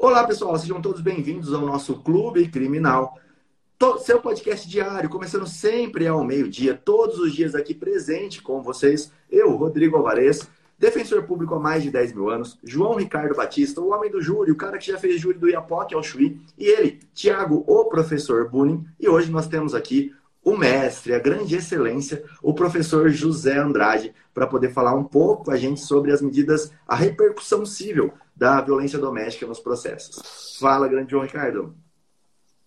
Olá, pessoal, sejam todos bem-vindos ao nosso Clube Criminal. Seu podcast diário, começando sempre ao meio-dia, todos os dias aqui presente com vocês. Eu, Rodrigo Alvarez, defensor público há mais de 10 mil anos, João Ricardo Batista, o homem do júri, o cara que já fez júri do Iapoque ao Chuí, e ele, Tiago, o professor Bunin. E hoje nós temos aqui o mestre, a grande excelência, o professor José Andrade, para poder falar um pouco a gente sobre as medidas, a repercussão civil da violência doméstica nos processos. Fala, grande João Ricardo.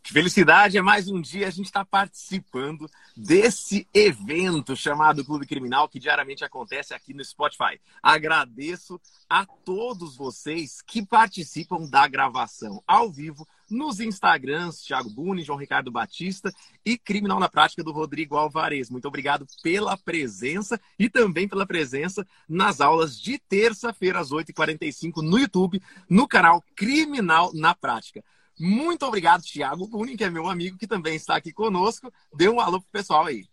Que felicidade, é mais um dia a gente está participando desse evento chamado Clube Criminal, que diariamente acontece aqui no Spotify. Agradeço a todos vocês que participam da gravação ao vivo nos Instagrams, Thiago Buni, João Ricardo Batista e Criminal na Prática do Rodrigo Alvarez. Muito obrigado pela presença e também pela presença nas aulas de terça-feira às 8h45 no YouTube, no canal Criminal na Prática. Muito obrigado, Thiago Bunin, que é meu amigo, que também está aqui conosco. Dê um alô pro pessoal aí.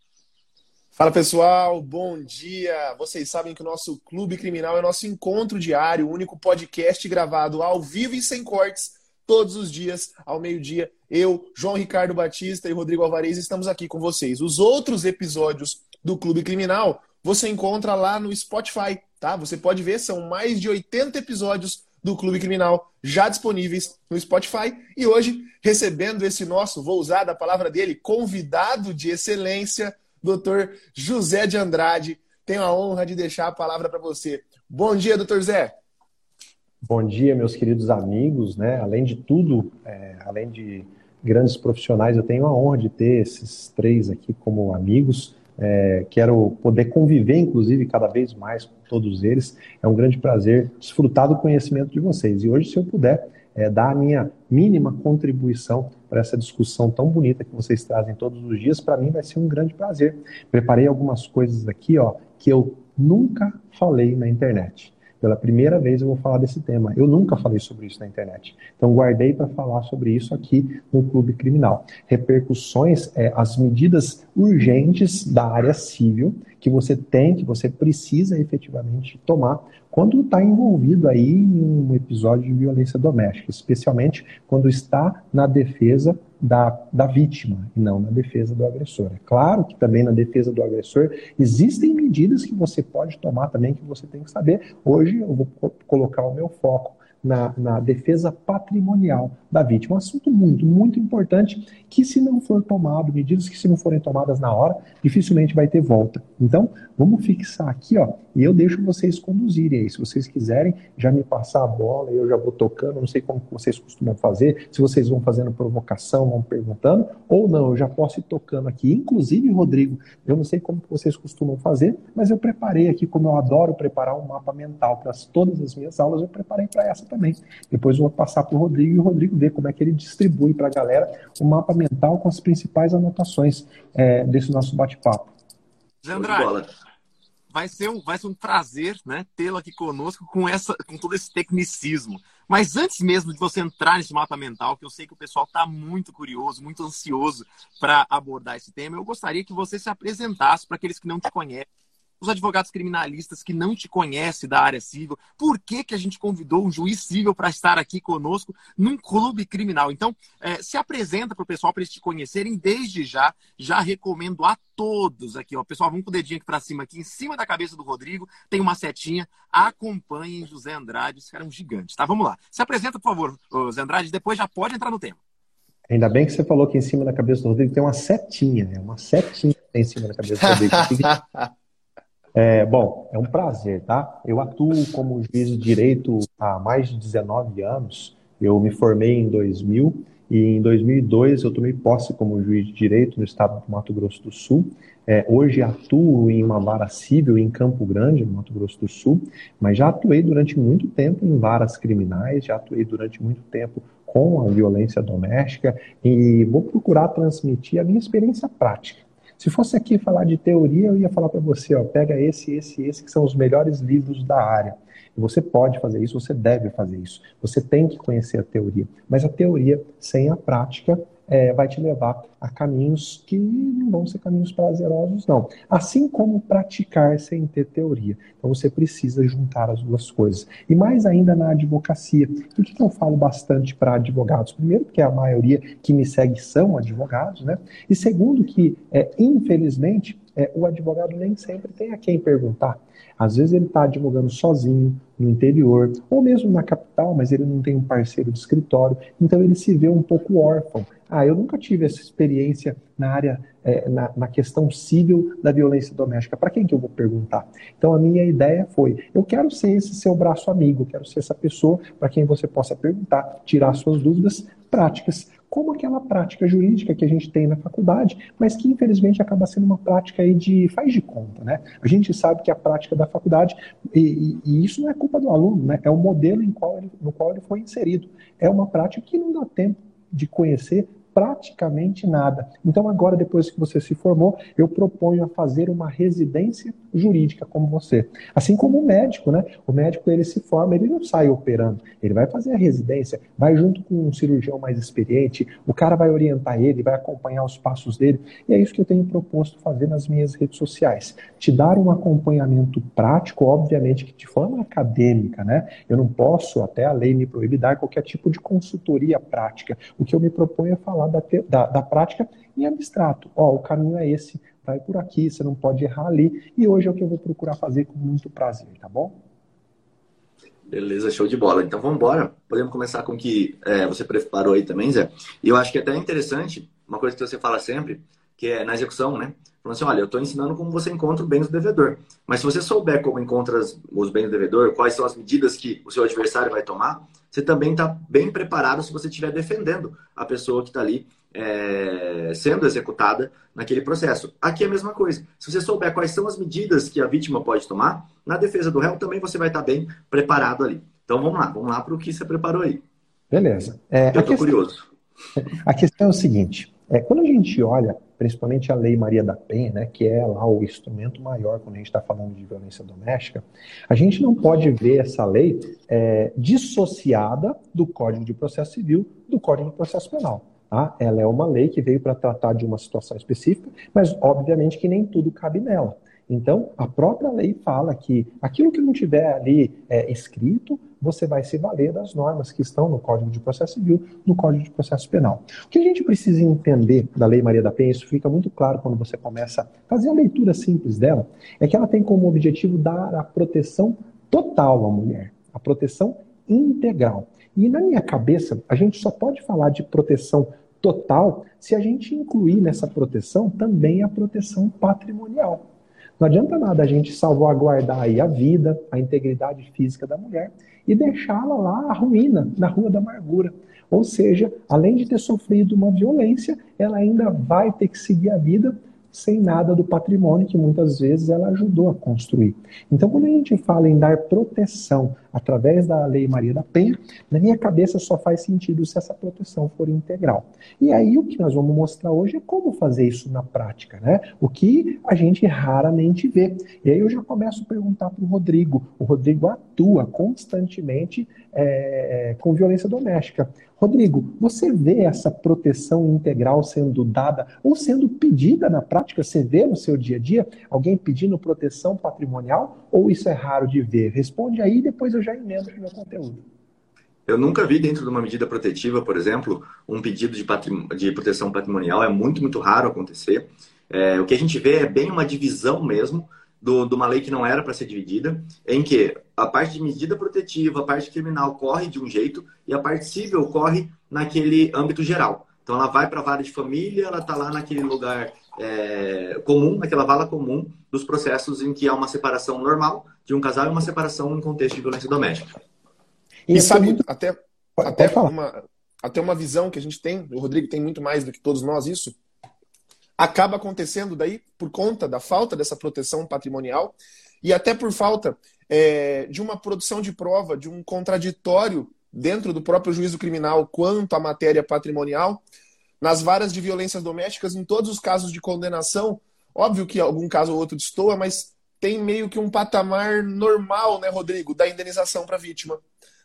Fala pessoal, bom dia! Vocês sabem que o nosso Clube Criminal é o nosso encontro diário, o único podcast gravado ao vivo e sem cortes, todos os dias, ao meio-dia. Eu, João Ricardo Batista e Rodrigo Alvarez estamos aqui com vocês. Os outros episódios do Clube Criminal você encontra lá no Spotify, tá? Você pode ver, são mais de 80 episódios do Clube Criminal, já disponíveis no Spotify. E hoje, recebendo esse nosso, vou usar da palavra dele, convidado de excelência, doutor José de Andrade. Tenho a honra de deixar a palavra para você. Bom dia, doutor Zé. Bom dia, meus queridos amigos. Né? Além de tudo, é, além de grandes profissionais, eu tenho a honra de ter esses três aqui como amigos. É, quero poder conviver, inclusive, cada vez mais com todos eles. É um grande prazer desfrutar do conhecimento de vocês. E hoje, se eu puder, é, dar a minha mínima contribuição para essa discussão tão bonita que vocês trazem todos os dias, para mim vai ser um grande prazer. Preparei algumas coisas aqui, ó, que eu nunca falei na internet. Pela primeira vez eu vou falar desse tema. Eu nunca falei sobre isso na internet. Então guardei para falar sobre isso aqui no Clube Criminal. Repercussões, é, as medidas urgentes da área civil que você tem, que você precisa efetivamente tomar quando está envolvido aí em um episódio de violência doméstica, especialmente quando está na defesa da, da vítima e não na defesa do agressor. É claro que também na defesa do agressor existem medidas que você pode tomar também que você tem que saber. Hoje eu vou colocar o meu foco na, na, defesa patrimonial da vítima. Um assunto muito, muito importante que, se não for tomado, medidas que, se não forem tomadas na hora, dificilmente vai ter volta. Então, vamos fixar aqui, ó, e eu deixo vocês conduzirem aí. Se vocês quiserem já me passar a bola, eu já vou tocando, não sei como vocês costumam fazer, se vocês vão fazendo provocação, vão perguntando, ou não, eu já posso ir tocando aqui. Inclusive, Rodrigo, eu não sei como vocês costumam fazer, mas eu preparei aqui, como eu adoro preparar um mapa mental para todas as minhas aulas, eu preparei para essa também. Depois eu vou passar para o Rodrigo e o Rodrigo ver como é que ele distribui para a galera o mapa mental com as principais anotações é, desse nosso bate-papo. Zé Andrade, vai ser um, vai ser um prazer né, tê-lo aqui conosco com, essa, com todo esse tecnicismo. Mas antes mesmo de você entrar nesse mapa mental, que eu sei que o pessoal está muito curioso, muito ansioso para abordar esse tema, eu gostaria que você se apresentasse para aqueles que não te conhecem os advogados criminalistas que não te conhecem da área civil, por que, que a gente convidou um juiz civil para estar aqui conosco num clube criminal. Então, é, se apresenta para o pessoal para eles te conhecerem desde já. Já recomendo a todos aqui, ó. Pessoal, vamos com o dedinho aqui para cima, aqui em cima da cabeça do Rodrigo, tem uma setinha. Acompanhem José Andrade, esse cara é um gigante, tá? Vamos lá. Se apresenta, por favor, José Andrade, depois já pode entrar no tema. Ainda bem que você falou que em cima da cabeça do Rodrigo tem uma setinha, é uma setinha em cima da cabeça do Rodrigo. É, bom, é um prazer, tá? Eu atuo como juiz de direito há mais de 19 anos. Eu me formei em 2000 e em 2002 eu tomei posse como juiz de direito no estado do Mato Grosso do Sul. É, hoje atuo em uma vara civil em Campo Grande, no Mato Grosso do Sul, mas já atuei durante muito tempo em varas criminais, já atuei durante muito tempo com a violência doméstica e vou procurar transmitir a minha experiência prática. Se fosse aqui falar de teoria, eu ia falar para você, ó, pega esse, esse, esse, que são os melhores livros da área. Você pode fazer isso, você deve fazer isso. Você tem que conhecer a teoria. Mas a teoria sem a prática é, vai te levar a caminhos que não vão ser caminhos prazerosos, não. Assim como praticar sem ter teoria. Então você precisa juntar as duas coisas. E mais ainda na advocacia. Que, que eu falo bastante para advogados? Primeiro, porque a maioria que me segue são advogados, né? E segundo, que é, infelizmente é, o advogado nem sempre tem a quem perguntar. Às vezes ele está advogando sozinho, no interior, ou mesmo na capital, mas ele não tem um parceiro de escritório, então ele se vê um pouco órfão. Ah, eu nunca tive essa experiência na área, é, na, na, questão civil da violência doméstica. Para quem que eu vou perguntar? Então a minha ideia foi: eu quero ser esse seu braço amigo, quero ser essa pessoa para quem você possa perguntar, tirar suas dúvidas práticas como aquela prática jurídica que a gente tem na faculdade, mas que infelizmente acaba sendo uma prática aí de faz de conta, né? A gente sabe que a prática da faculdade, e, e, isso não é culpa do aluno, né? É o modelo qual ele, no qual ele foi inserido. É uma prática que não dá tempo de conhecer praticamente nada. Então, agora, depois que você se formou, eu proponho a fazer uma residência jurídica como você. Assim como o médico, né? O médico ele se forma, ele não sai operando, ele vai fazer a residência, vai junto com um cirurgião mais experiente, o cara vai orientar ele, vai acompanhar os passos dele, e é isso que eu tenho proposto fazer nas minhas redes sociais. Te dar um acompanhamento prático, obviamente que de forma acadêmica, né? Eu não posso, até a lei me proíbe, dar qualquer tipo de consultoria prática. O que eu me proponho é falar da, da, da prática em abstrato. Ó, o caminho é esse, vai por aqui, você não pode errar ali. E hoje é o que eu vou procurar fazer com muito prazer, tá bom? Beleza, show de bola. Então vamos embora. Podemos começar com o que é, você preparou aí também, Zé. E eu acho que é até interessante, uma coisa que você fala sempre, que é na execução, né? Falando assim, olha, eu estou ensinando como você encontra o bem do devedor. Mas se você souber como encontra os bens do devedor, quais são as medidas que o seu adversário vai tomar, você também está bem preparado se você estiver defendendo a pessoa que está ali é, sendo executada naquele processo. Aqui é a mesma coisa. Se você souber quais são as medidas que a vítima pode tomar, na defesa do réu também você vai estar bem preparado ali. Então vamos lá, vamos lá para o que você preparou aí. Beleza. É, Eu estou curioso. A questão é o seguinte: é, quando a gente olha, principalmente a Lei Maria da Penha, né, que é lá o instrumento maior quando a gente está falando de violência doméstica, a gente não pode ver essa lei é, dissociada do Código de Processo Civil do Código de Processo Penal. Tá? Ela é uma lei que veio para tratar de uma situação específica, mas obviamente que nem tudo cabe nela. Então, a própria lei fala que aquilo que não tiver ali é, escrito, você vai se valer das normas que estão no Código de Processo Civil, no Código de Processo Penal. O que a gente precisa entender da Lei Maria da Penha, isso fica muito claro quando você começa a fazer a leitura simples dela, é que ela tem como objetivo dar a proteção total à mulher, a proteção integral. E na minha cabeça, a gente só pode falar de proteção total se a gente incluir nessa proteção também a proteção patrimonial. Não adianta nada a gente salvaguardar aí a vida, a integridade física da mulher e deixá-la lá a ruína, na rua da amargura. Ou seja, além de ter sofrido uma violência, ela ainda vai ter que seguir a vida sem nada do patrimônio que muitas vezes ela ajudou a construir. Então, quando a gente fala em dar proteção através da Lei Maria da Penha, na minha cabeça só faz sentido se essa proteção for integral. E aí o que nós vamos mostrar hoje é como fazer isso na prática, né? O que a gente raramente vê. E aí eu já começo a perguntar para o Rodrigo. O Rodrigo atua constantemente é, com violência doméstica. Rodrigo, você vê essa proteção integral sendo dada ou sendo pedida na prática? Você vê no seu dia a dia alguém pedindo proteção patrimonial ou isso é raro de ver? Responde aí e depois eu já emendo no meu conteúdo. Eu nunca vi dentro de uma medida protetiva, por exemplo, um pedido de, patrim... de proteção patrimonial. É muito, muito raro acontecer. É, o que a gente vê é bem uma divisão mesmo do, de uma lei que não era para ser dividida, em que a parte de medida protetiva, a parte criminal corre de um jeito e a parte civil corre naquele âmbito geral. Então ela vai para a vara de família, ela está lá naquele lugar é, comum, naquela vala comum dos processos em que há uma separação normal de um casal e uma separação em contexto de violência doméstica. E, e sabe, muito... até, até, uma, até uma visão que a gente tem, o Rodrigo tem muito mais do que todos nós isso, acaba acontecendo daí por conta da falta dessa proteção patrimonial e até por falta é, de uma produção de prova, de um contraditório dentro do próprio juízo criminal quanto à matéria patrimonial. Nas varas de violências domésticas, em todos os casos de condenação, óbvio que algum caso ou outro destoa, mas tem meio que um patamar normal, né, Rodrigo, da indenização para a vítima.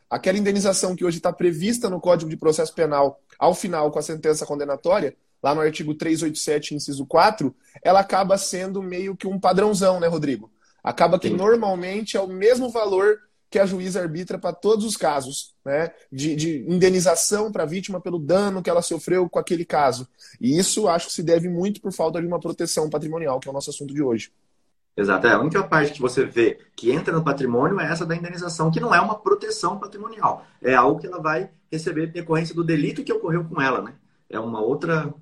aquela indenização que hoje está prevista no Código de Processo Penal, ao final, com a sentença condenatória, lá no artigo 387, inciso 4, ela acaba sendo meio que um padrãozão, né, Rodrigo? Acaba que Sim. normalmente é o mesmo valor que a juíza arbitra para todos os casos, né? De, de indenização para a vítima pelo dano que ela sofreu com aquele caso. E isso acho que se deve muito por falta de uma proteção patrimonial, que é o nosso assunto de hoje. Exato. É, a única parte que você vê que entra no patrimônio é essa da indenização, que não é uma proteção patrimonial. É algo que ela vai receber decorrência do delito que ocorreu com ela, né? É uma outra.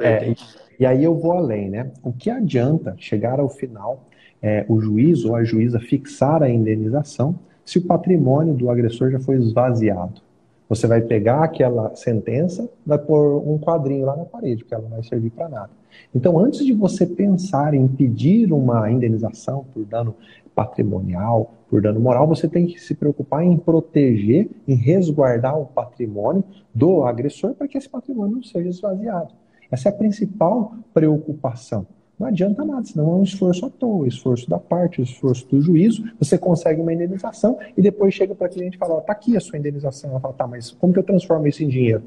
É, e aí eu vou além, né? O que adianta chegar ao final, é, o juiz ou a juíza fixar a indenização se o patrimônio do agressor já foi esvaziado. Você vai pegar aquela sentença, vai pôr um quadrinho lá na parede, porque ela não vai servir para nada. Então, antes de você pensar em pedir uma indenização por dano patrimonial, por dano moral, você tem que se preocupar em proteger, em resguardar o patrimônio do agressor para que esse patrimônio não seja esvaziado. Essa é a principal preocupação. Não adianta nada, senão é um esforço à toa, esforço da parte, esforço do juízo. Você consegue uma indenização e depois chega para a cliente e fala: está aqui a sua indenização. Ela fala: tá, mas como que eu transformo isso em dinheiro?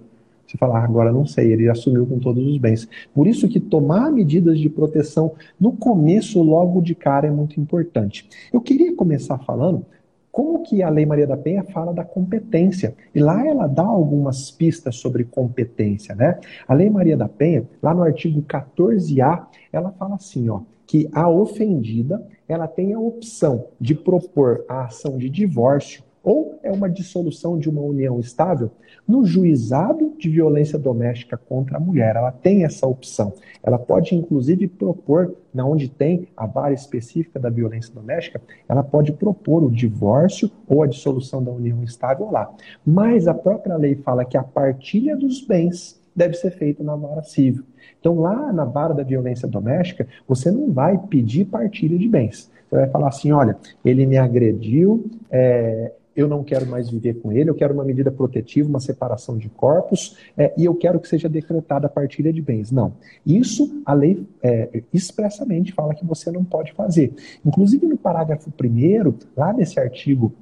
Você fala, ah, agora não sei, ele assumiu com todos os bens. Por isso que tomar medidas de proteção no começo, logo de cara, é muito importante. Eu queria começar falando como que a Lei Maria da Penha fala da competência. E lá ela dá algumas pistas sobre competência, né? A Lei Maria da Penha, lá no artigo 14A, ela fala assim, ó, que a ofendida, ela tem a opção de propor a ação de divórcio ou é uma dissolução de uma união estável no juizado de violência doméstica contra a mulher. Ela tem essa opção. Ela pode, inclusive, propor, na onde tem a vara específica da violência doméstica, ela pode propor o divórcio ou a dissolução da união estável lá. Mas a própria lei fala que a partilha dos bens deve ser feita na vara civil. Então, lá na vara da violência doméstica, você não vai pedir partilha de bens. Você vai falar assim: olha, ele me agrediu, é, eu não quero mais viver com ele, eu quero uma medida protetiva, uma separação de corpos, é, e eu quero que seja decretada a partilha de bens. Não. Isso a lei é, expressamente fala que você não pode fazer. Inclusive no parágrafo 1, lá nesse artigo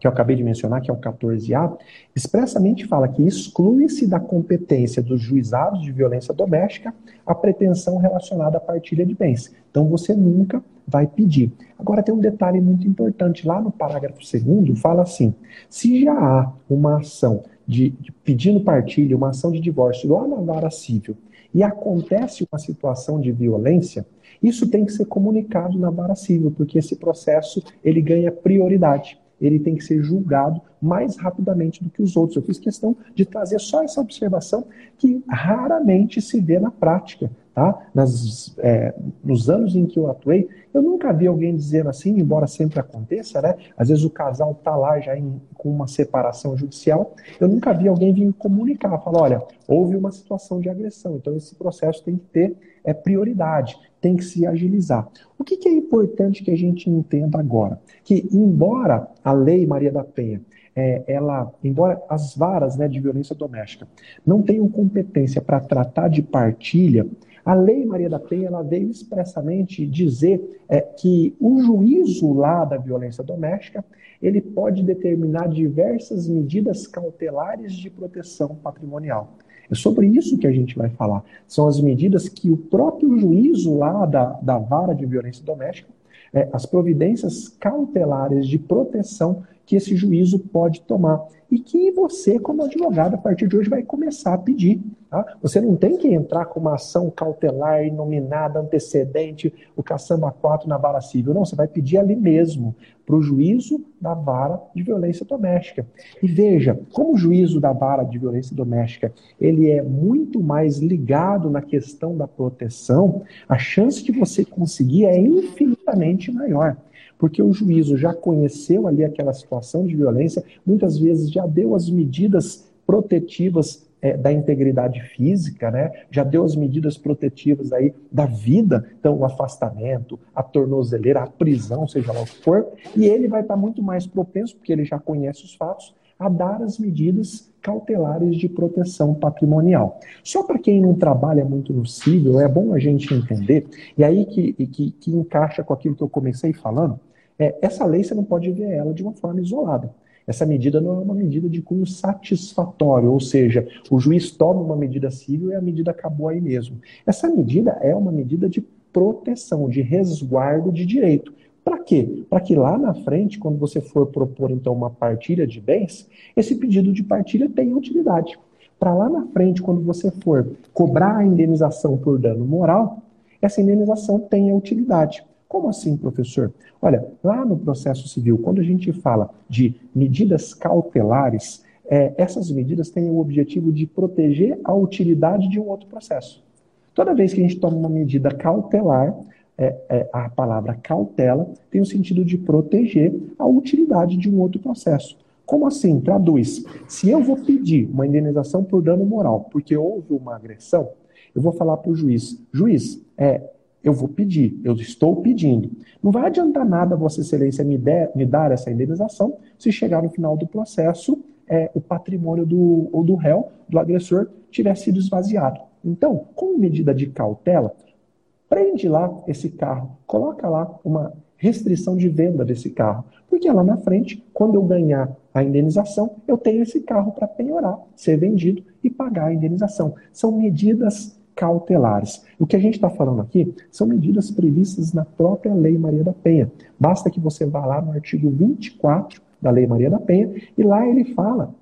que eu acabei de mencionar, que é o 14A, expressamente fala que exclui-se da competência dos juizados de violência doméstica a pretensão relacionada à partilha de bens. Então você nunca vai pedir. Agora tem um detalhe muito importante, lá no parágrafo 2 fala assim: se já há uma ação de, de pedindo partilha, uma ação de divórcio lá na vara civil, e acontece uma situação de violência, isso tem que ser comunicado na vara civil, porque esse processo ele ganha prioridade ele tem que ser julgado mais rapidamente do que os outros. Eu fiz questão de trazer só essa observação que raramente se vê na prática. Tá? Nas, é, nos anos em que eu atuei, eu nunca vi alguém dizendo assim, embora sempre aconteça, né? Às vezes o casal está lá já em, com uma separação judicial, eu nunca vi alguém vir comunicar, falar, olha, houve uma situação de agressão, então esse processo tem que ter é, prioridade, tem que se agilizar. O que, que é importante que a gente entenda agora? Que, embora a lei Maria da Penha é, ela, embora as varas né, de violência doméstica não tenham competência para tratar de partilha, a Lei Maria da Penha ela veio expressamente dizer é, que o juízo lá da violência doméstica ele pode determinar diversas medidas cautelares de proteção patrimonial. É sobre isso que a gente vai falar. São as medidas que o próprio juízo lá da, da vara de violência doméstica, é, as providências cautelares de proteção que esse juízo pode tomar e que você, como advogado, a partir de hoje vai começar a pedir. Tá? Você não tem que entrar com uma ação cautelar, nominada, antecedente, o caçamba 4 na vara civil. Não, você vai pedir ali mesmo, para o juízo da vara de violência doméstica. E veja, como o juízo da vara de violência doméstica ele é muito mais ligado na questão da proteção, a chance de você conseguir é infinitamente maior porque o juízo já conheceu ali aquela situação de violência, muitas vezes já deu as medidas protetivas é, da integridade física, né? já deu as medidas protetivas aí da vida, então o afastamento, a tornozeleira, a prisão, seja lá o que for, e ele vai estar muito mais propenso, porque ele já conhece os fatos, a dar as medidas cautelares de proteção patrimonial. Só para quem não trabalha muito no civil, é bom a gente entender, e aí que, que, que encaixa com aquilo que eu comecei falando, é, essa lei você não pode ver ela de uma forma isolada. essa medida não é uma medida de cunho satisfatório, ou seja, o juiz toma uma medida civil e a medida acabou aí mesmo. Essa medida é uma medida de proteção, de resguardo de direito. Para quê? Para que lá na frente, quando você for propor então uma partilha de bens, esse pedido de partilha tenha utilidade. Para lá na frente, quando você for cobrar a indenização por dano moral, essa indenização tenha utilidade. Como assim, professor? Olha, lá no processo civil, quando a gente fala de medidas cautelares, é, essas medidas têm o objetivo de proteger a utilidade de um outro processo. Toda vez que a gente toma uma medida cautelar, é, é, a palavra cautela tem o sentido de proteger a utilidade de um outro processo. Como assim? Traduz. Se eu vou pedir uma indenização por dano moral porque houve uma agressão, eu vou falar para o juiz: juiz, é, eu vou pedir, eu estou pedindo. Não vai adiantar nada Vossa Excelência me, der, me dar essa indenização se chegar no final do processo é, o patrimônio do, ou do réu, do agressor, tiver sido esvaziado. Então, como medida de cautela, prende lá esse carro, coloca lá uma restrição de venda desse carro. Porque lá na frente, quando eu ganhar a indenização, eu tenho esse carro para penhorar, ser vendido e pagar a indenização. São medidas cautelares. O que a gente está falando aqui são medidas previstas na própria Lei Maria da Penha. Basta que você vá lá no artigo 24 da Lei Maria da Penha e lá ele fala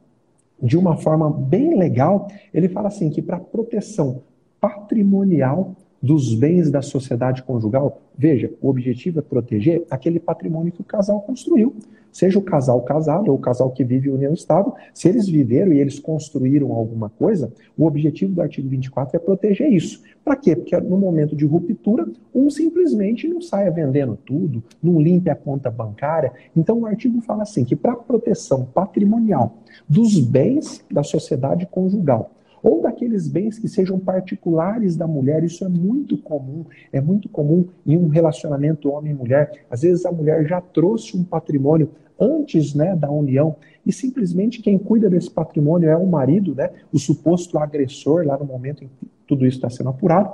de uma forma bem legal, ele fala assim que para proteção patrimonial dos bens da sociedade conjugal, veja, o objetivo é proteger aquele patrimônio que o casal construiu. Seja o casal casado ou o casal que vive união estável, se eles viveram e eles construíram alguma coisa, o objetivo do artigo 24 é proteger isso. Para quê? Porque no momento de ruptura, um simplesmente não saia vendendo tudo, não limpe a conta bancária. Então o artigo fala assim que para proteção patrimonial dos bens da sociedade conjugal, ou daqueles bens que sejam particulares da mulher. Isso é muito comum, é muito comum em um relacionamento homem-mulher. Às vezes a mulher já trouxe um patrimônio antes né, da união e simplesmente quem cuida desse patrimônio é o marido, né, o suposto agressor, lá no momento em que tudo isso está sendo apurado.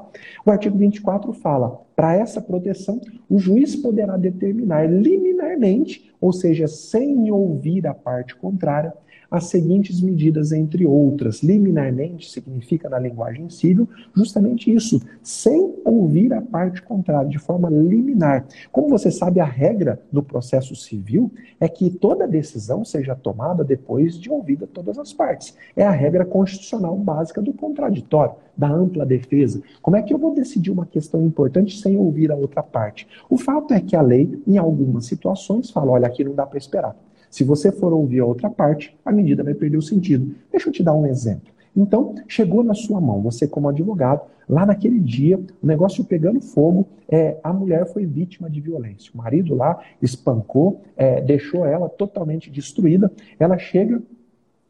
O artigo 24 fala: para essa proteção, o juiz poderá determinar liminarmente, ou seja, sem ouvir a parte contrária, as seguintes medidas, entre outras. Liminarmente significa, na linguagem civil, justamente isso, sem ouvir a parte contrária, de forma liminar. Como você sabe, a regra do processo civil é que toda decisão seja tomada depois de ouvida todas as partes. É a regra constitucional básica do contraditório, da ampla defesa. Como é que eu vou decidir uma questão importante sem ouvir a outra parte? O fato é que a lei, em algumas situações, fala: olha, aqui não dá para esperar. Se você for ouvir a outra parte, a medida vai perder o sentido. Deixa eu te dar um exemplo. Então, chegou na sua mão, você como advogado, lá naquele dia, o negócio pegando fogo, é, a mulher foi vítima de violência. O marido lá espancou, é, deixou ela totalmente destruída. Ela chega,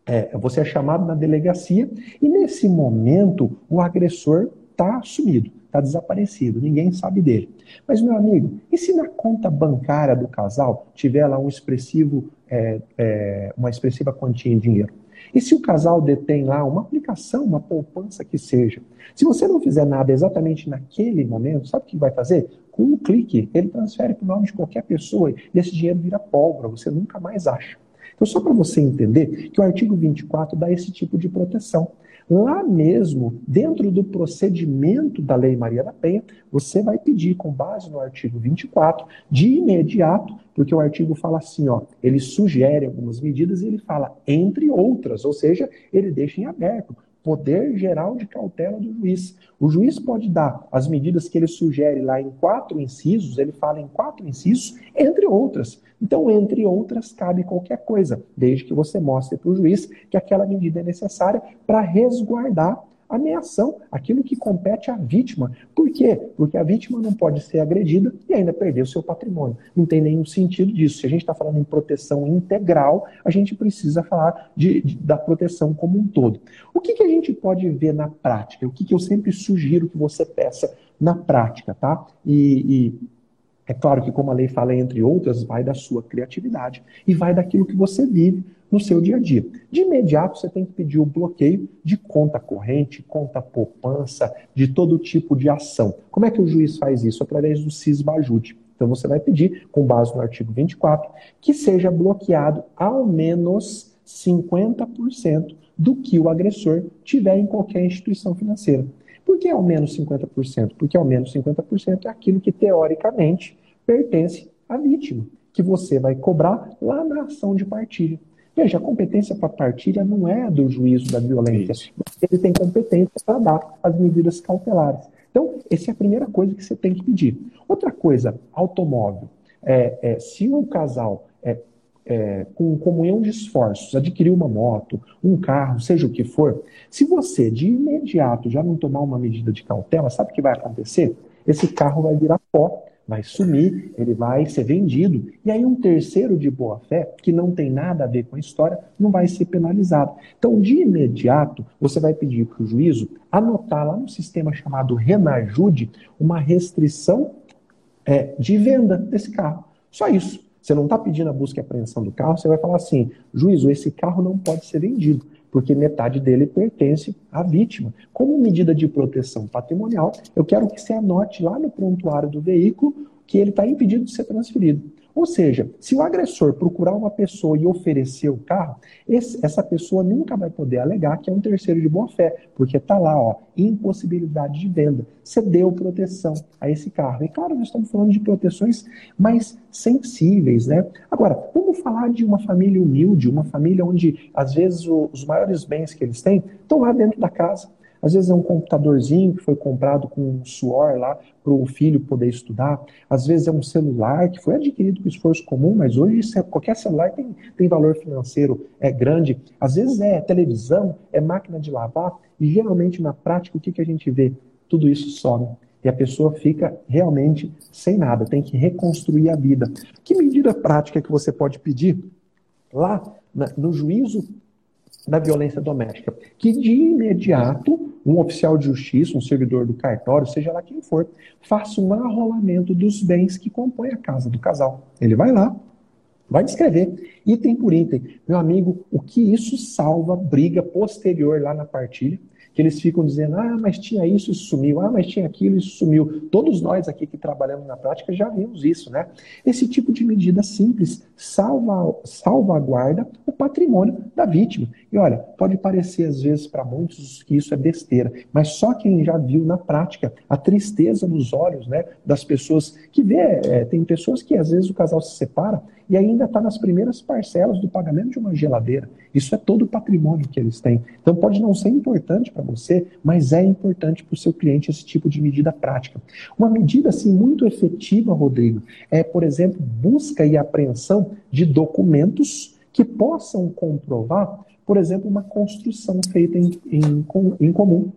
é, você é chamado na delegacia, e nesse momento o agressor está sumido, está desaparecido, ninguém sabe dele. Mas, meu amigo, e se na conta bancária do casal tiver lá um expressivo é, é, uma expressiva quantia em dinheiro. E se o casal detém lá uma aplicação, uma poupança que seja, se você não fizer nada exatamente naquele momento, sabe o que vai fazer? Com um clique, ele transfere para o nome de qualquer pessoa e esse dinheiro vira pólvora, você nunca mais acha. Então, só para você entender que o artigo 24 dá esse tipo de proteção. Lá mesmo, dentro do procedimento da Lei Maria da Penha, você vai pedir, com base no artigo 24, de imediato, porque o artigo fala assim, ó, ele sugere algumas medidas e ele fala, entre outras, ou seja, ele deixa em aberto poder geral de cautela do juiz. O juiz pode dar as medidas que ele sugere lá em quatro incisos, ele fala em quatro incisos, entre outras. Então, entre outras, cabe qualquer coisa, desde que você mostre para o juiz que aquela medida é necessária para resguardar ameação, aquilo que compete à vítima. Por quê? Porque a vítima não pode ser agredida e ainda perder o seu patrimônio. Não tem nenhum sentido disso. Se a gente está falando em proteção integral, a gente precisa falar de, de, da proteção como um todo. O que, que a gente pode ver na prática? O que, que eu sempre sugiro que você peça na prática, tá? E, e é claro que, como a lei fala, entre outras, vai da sua criatividade e vai daquilo que você vive no seu dia a dia. De imediato, você tem que pedir o bloqueio de conta corrente, conta poupança, de todo tipo de ação. Como é que o juiz faz isso? Através do CISBAJUDE. Então você vai pedir, com base no artigo 24, que seja bloqueado ao menos 50% do que o agressor tiver em qualquer instituição financeira. Por que ao menos 50%? Porque ao menos 50% é aquilo que teoricamente pertence à vítima, que você vai cobrar lá na ação de partilha. Veja, a competência para partilha não é do juízo da violência. Ele tem competência para dar as medidas cautelares. Então, essa é a primeira coisa que você tem que pedir. Outra coisa, automóvel. É, é, se o casal é, é, com comunhão de esforços adquiriu uma moto, um carro, seja o que for, se você de imediato já não tomar uma medida de cautela, sabe o que vai acontecer? Esse carro vai virar pó vai sumir, ele vai ser vendido. E aí um terceiro de boa fé, que não tem nada a ver com a história, não vai ser penalizado. Então, de imediato, você vai pedir para o juízo anotar lá no sistema chamado Renajude uma restrição é, de venda desse carro. Só isso. Você não está pedindo a busca e apreensão do carro, você vai falar assim, juízo, esse carro não pode ser vendido porque metade dele pertence à vítima. Como medida de proteção patrimonial, eu quero que você anote lá no prontuário do veículo que ele está impedido de ser transferido. Ou seja, se o agressor procurar uma pessoa e oferecer o carro, esse, essa pessoa nunca vai poder alegar que é um terceiro de boa fé, porque está lá, ó, impossibilidade de venda. Você deu proteção a esse carro. E claro, nós estamos falando de proteções mais sensíveis, né? Agora, vamos falar de uma família humilde, uma família onde, às vezes, os maiores bens que eles têm estão lá dentro da casa. Às vezes é um computadorzinho que foi comprado com um suor lá para o filho poder estudar. Às vezes é um celular que foi adquirido com esforço comum, mas hoje é, qualquer celular tem, tem valor financeiro é grande. Às vezes é televisão, é máquina de lavar. E geralmente na prática o que, que a gente vê? Tudo isso some. E a pessoa fica realmente sem nada, tem que reconstruir a vida. Que medida prática que você pode pedir lá no juízo da violência doméstica? Que de imediato um oficial de justiça, um servidor do cartório, seja lá quem for, faça um arrolamento dos bens que compõem a casa do casal. Ele vai lá, vai descrever, item por item. Meu amigo, o que isso salva briga posterior lá na partilha? Que eles ficam dizendo, ah, mas tinha isso, isso sumiu, ah, mas tinha aquilo, isso sumiu. Todos nós aqui que trabalhamos na prática já vimos isso, né? Esse tipo de medida simples salva, salvaguarda o patrimônio da vítima. E olha, pode parecer às vezes para muitos que isso é besteira, mas só quem já viu na prática a tristeza nos olhos, né, das pessoas que vê, é, tem pessoas que às vezes o casal se separa e ainda está nas primeiras parcelas do pagamento de uma geladeira. Isso é todo o patrimônio que eles têm. Então pode não ser importante para você, mas é importante para o seu cliente esse tipo de medida prática. Uma medida assim muito efetiva, Rodrigo, é, por exemplo, busca e apreensão de documentos que possam comprovar, por exemplo, uma construção feita em, em, em comum.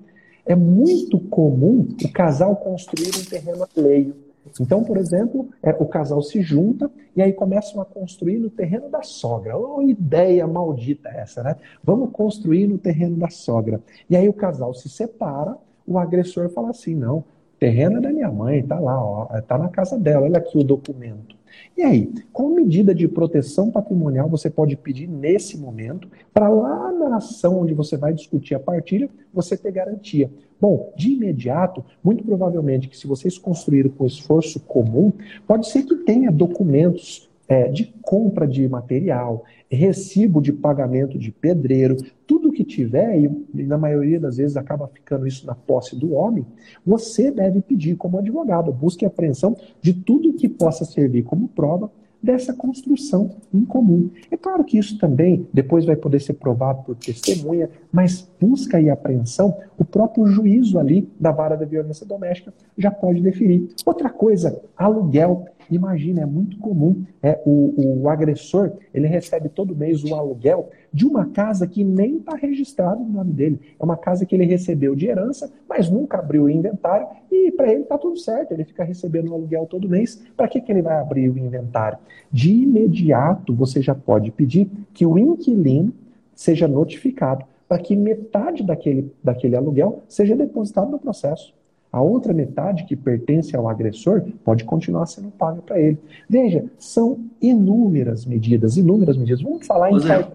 É muito comum o casal construir um terreno alheio então, por exemplo, é, o casal se junta e aí começam a construir no terreno da sogra. Oh, ideia maldita essa, né? Vamos construir no terreno da sogra. E aí o casal se separa, o agressor fala assim: não, terreno é da minha mãe, tá lá, ó, tá na casa dela, olha aqui o documento. E aí, qual medida de proteção patrimonial você pode pedir nesse momento para lá na ação onde você vai discutir a partilha, você ter garantia? Bom, de imediato, muito provavelmente que se vocês construíram com esforço comum, pode ser que tenha documentos é, de compra de material, recibo de pagamento de pedreiro, tudo que tiver, e na maioria das vezes acaba ficando isso na posse do homem, você deve pedir como advogado, busque apreensão de tudo que possa servir como prova dessa construção em comum. É claro que isso também depois vai poder ser provado por testemunha, mas busca e apreensão, o próprio juízo ali da vara da violência doméstica já pode definir. Outra coisa, aluguel. Imagina, é muito comum. É, o, o agressor ele recebe todo mês o aluguel de uma casa que nem está registrado no nome dele. É uma casa que ele recebeu de herança, mas nunca abriu o inventário e para ele está tudo certo. Ele fica recebendo o aluguel todo mês. Para que, que ele vai abrir o inventário? De imediato você já pode pedir que o inquilino seja notificado para que metade daquele, daquele aluguel seja depositado no processo. A outra metade, que pertence ao agressor, pode continuar sendo paga para ele. Veja, são inúmeras medidas, inúmeras medidas. Vamos falar em. Zé,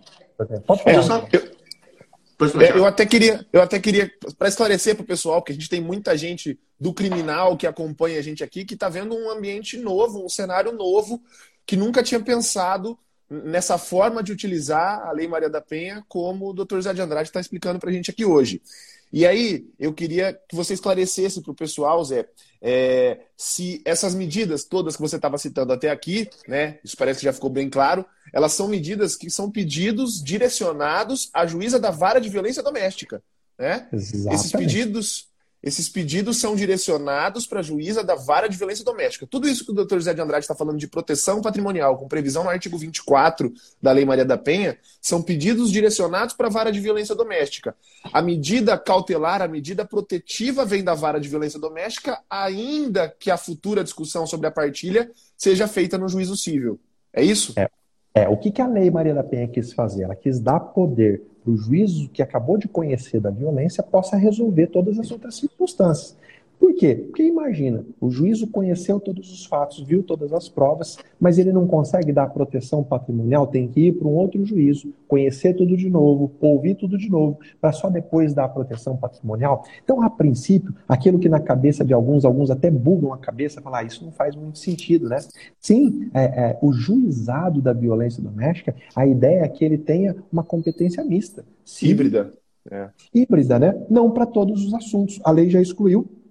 Pode falar. Eu só, eu, É, eu até queria, eu até queria para esclarecer para o pessoal, porque a gente tem muita gente do criminal que acompanha a gente aqui que está vendo um ambiente novo, um cenário novo, que nunca tinha pensado nessa forma de utilizar a Lei Maria da Penha, como o doutor Zé de Andrade está explicando para a gente aqui hoje. E aí, eu queria que você esclarecesse para o pessoal, Zé, é, se essas medidas todas que você estava citando até aqui, né, isso parece que já ficou bem claro, elas são medidas que são pedidos direcionados à juíza da vara de violência doméstica. Né? Esses pedidos esses pedidos são direcionados para a juíza da vara de violência doméstica. Tudo isso que o doutor José de Andrade está falando de proteção patrimonial, com previsão no artigo 24 da Lei Maria da Penha, são pedidos direcionados para a vara de violência doméstica. A medida cautelar, a medida protetiva vem da vara de violência doméstica, ainda que a futura discussão sobre a partilha seja feita no juízo civil. É isso? É. É, o que, que a Lei Maria da Penha quis fazer? Ela quis dar poder para o juízo que acabou de conhecer da violência possa resolver todas as outras circunstâncias. Por quê? Porque imagina, o juízo conheceu todos os fatos, viu todas as provas, mas ele não consegue dar proteção patrimonial, tem que ir para um outro juízo, conhecer tudo de novo, ouvir tudo de novo, para só depois dar proteção patrimonial. Então, a princípio, aquilo que na cabeça de alguns, alguns até bugam a cabeça, falar, ah, isso não faz muito sentido, né? Sim, é, é, o juizado da violência doméstica, a ideia é que ele tenha uma competência mista. Híbrida. É. Híbrida, né? Não para todos os assuntos. A lei já excluiu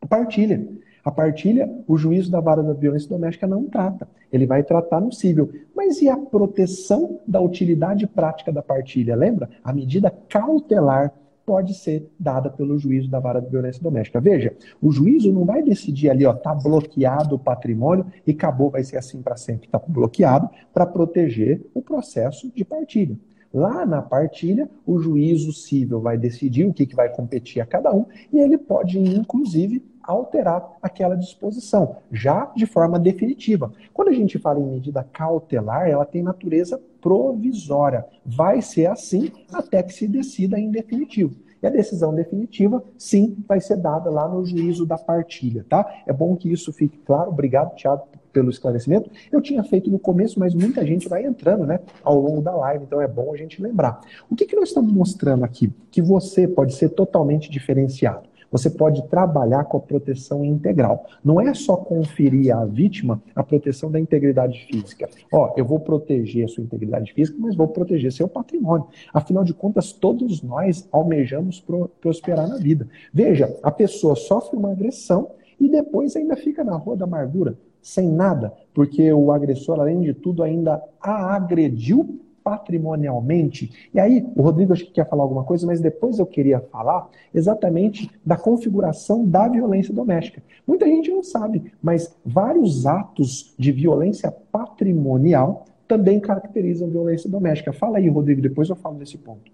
a partilha. A partilha, o juízo da vara da violência doméstica não trata. Ele vai tratar no cível. Mas e a proteção da utilidade prática da partilha? Lembra? A medida cautelar pode ser dada pelo juízo da vara de violência doméstica. Veja, o juízo não vai decidir ali, ó, tá bloqueado o patrimônio e acabou, vai ser assim para sempre. Está bloqueado para proteger o processo de partilha. Lá na partilha, o juízo civil vai decidir o que, que vai competir a cada um e ele pode, inclusive, alterar aquela disposição, já de forma definitiva. Quando a gente fala em medida cautelar, ela tem natureza provisória. Vai ser assim até que se decida em definitivo. E a decisão definitiva, sim, vai ser dada lá no juízo da partilha, tá? É bom que isso fique claro. Obrigado, Tiago, pelo esclarecimento. Eu tinha feito no começo, mas muita gente vai entrando, né, ao longo da live, então é bom a gente lembrar. O que, que nós estamos mostrando aqui? Que você pode ser totalmente diferenciado. Você pode trabalhar com a proteção integral. Não é só conferir à vítima a proteção da integridade física. Ó, eu vou proteger a sua integridade física, mas vou proteger seu patrimônio. Afinal de contas, todos nós almejamos prosperar na vida. Veja, a pessoa sofre uma agressão e depois ainda fica na rua da amargura sem nada, porque o agressor, além de tudo, ainda a agrediu patrimonialmente. E aí, o Rodrigo acho que quer falar alguma coisa, mas depois eu queria falar exatamente da configuração da violência doméstica. Muita gente não sabe, mas vários atos de violência patrimonial também caracterizam violência doméstica. Fala aí, Rodrigo, depois eu falo desse ponto.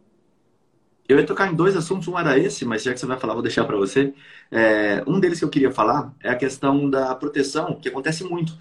Eu ia tocar em dois assuntos, um era esse, mas já que você vai falar, vou deixar para você. É, um deles que eu queria falar é a questão da proteção, que acontece muito.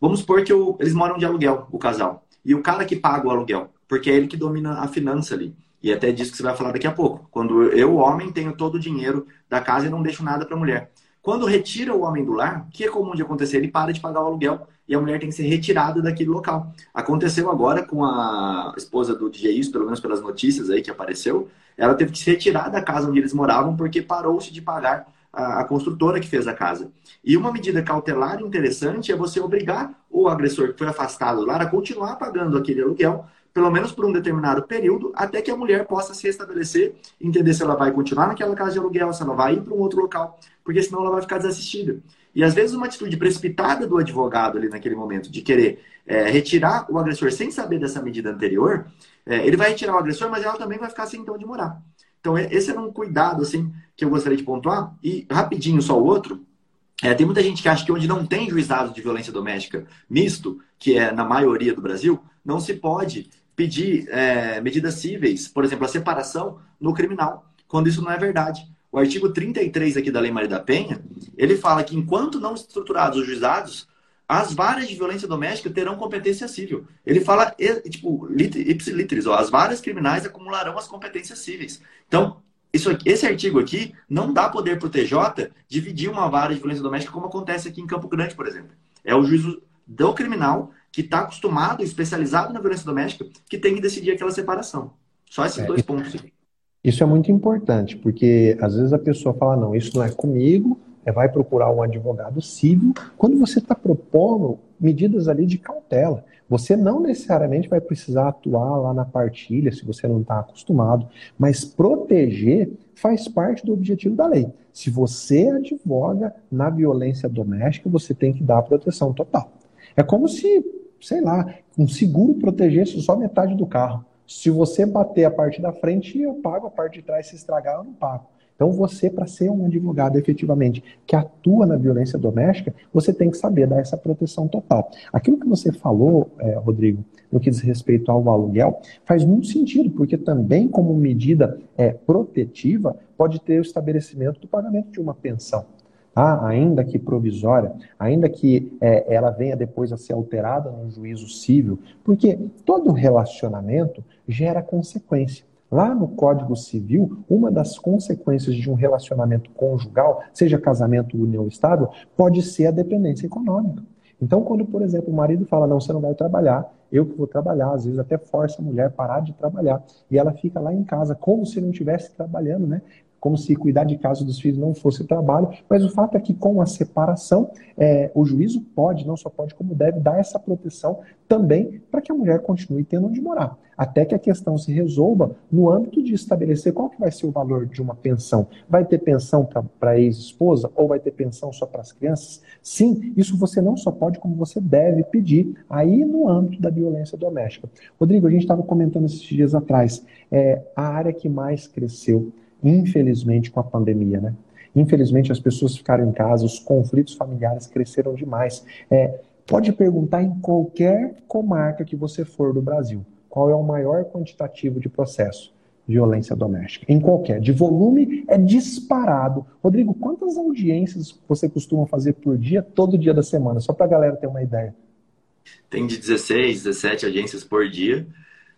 Vamos supor que eu, eles moram de aluguel, o casal. E o cara que paga o aluguel, porque é ele que domina a finança ali. E até disso que você vai falar daqui a pouco. Quando eu, homem, tenho todo o dinheiro da casa e não deixo nada para a mulher. Quando retira o homem do lar, que é comum de acontecer? Ele para de pagar o aluguel e a mulher tem que ser retirada daquele local. Aconteceu agora com a esposa do DJ Isso, pelo menos pelas notícias aí que apareceu, ela teve que se retirar da casa onde eles moravam porque parou-se de pagar a, a, construtora que fez a casa. E uma medida cautelar interessante é você obrigar o agressor que foi afastado lá a continuar pagando aquele aluguel, pelo menos por um determinado período, até que a mulher possa se restabelecer, entender se ela vai continuar naquela casa de aluguel, se ela vai ir para um outro local, porque senão ela vai ficar desassistida. E às vezes uma atitude precipitada do advogado ali naquele momento, de querer é, retirar o agressor sem saber dessa medida anterior, é, ele vai retirar o agressor, mas ela também vai ficar sem então de morar. Então esse era um cuidado assim que eu gostaria de pontuar. E rapidinho só o outro, é, tem muita gente que acha que onde não tem juizado de violência doméstica misto, que é na maioria do Brasil, não se pode pedir é, medidas cíveis, por exemplo, a separação no criminal, quando isso não é verdade. O artigo 33 aqui da Lei Maria da Penha, ele fala que enquanto não estruturados os juizados, as varas de violência doméstica terão competência civil. Ele fala, tipo, ipsiliteris, as varas criminais acumularão as competências cíveis. Então, isso esse artigo aqui não dá poder para o TJ dividir uma vara de violência doméstica como acontece aqui em Campo Grande, por exemplo. É o juízo do criminal que está acostumado, especializado na violência doméstica, que tem que decidir aquela separação. Só esses é, dois pontos. Isso é muito importante, porque às vezes a pessoa fala, não, isso não é comigo, é, vai procurar um advogado civil, quando você está propondo medidas ali de cautela. Você não necessariamente vai precisar atuar lá na partilha se você não está acostumado, mas proteger faz parte do objetivo da lei. Se você advoga na violência doméstica, você tem que dar proteção total. É como se, sei lá, um seguro protegesse só metade do carro. Se você bater a parte da frente, eu pago, a parte de trás se estragar, eu não pago. Então, você, para ser um advogado efetivamente que atua na violência doméstica, você tem que saber dar essa proteção total. Aquilo que você falou, é, Rodrigo, no que diz respeito ao aluguel, faz muito sentido, porque também, como medida é, protetiva, pode ter o estabelecimento do pagamento de uma pensão. Ah, ainda que provisória, ainda que é, ela venha depois a ser alterada no juízo civil, porque todo relacionamento gera consequência. Lá no Código Civil, uma das consequências de um relacionamento conjugal, seja casamento, união estável, pode ser a dependência econômica. Então, quando, por exemplo, o marido fala, não, você não vai trabalhar, eu que vou trabalhar, às vezes até força a mulher a parar de trabalhar, e ela fica lá em casa, como se não estivesse trabalhando, né? Como se cuidar de casa dos filhos não fosse trabalho, mas o fato é que com a separação, é, o juízo pode, não só pode, como deve, dar essa proteção também para que a mulher continue tendo onde morar, até que a questão se resolva no âmbito de estabelecer qual que vai ser o valor de uma pensão. Vai ter pensão para a ex-esposa ou vai ter pensão só para as crianças? Sim, isso você não só pode, como você deve pedir aí no âmbito da violência doméstica. Rodrigo, a gente estava comentando esses dias atrás, é, a área que mais cresceu infelizmente, com a pandemia, né? Infelizmente, as pessoas ficaram em casa, os conflitos familiares cresceram demais. É, pode perguntar em qualquer comarca que você for do Brasil, qual é o maior quantitativo de processo? Violência doméstica. Em qualquer. De volume é disparado. Rodrigo, quantas audiências você costuma fazer por dia, todo dia da semana? Só para a galera ter uma ideia. Tem de 16, 17 audiências por dia,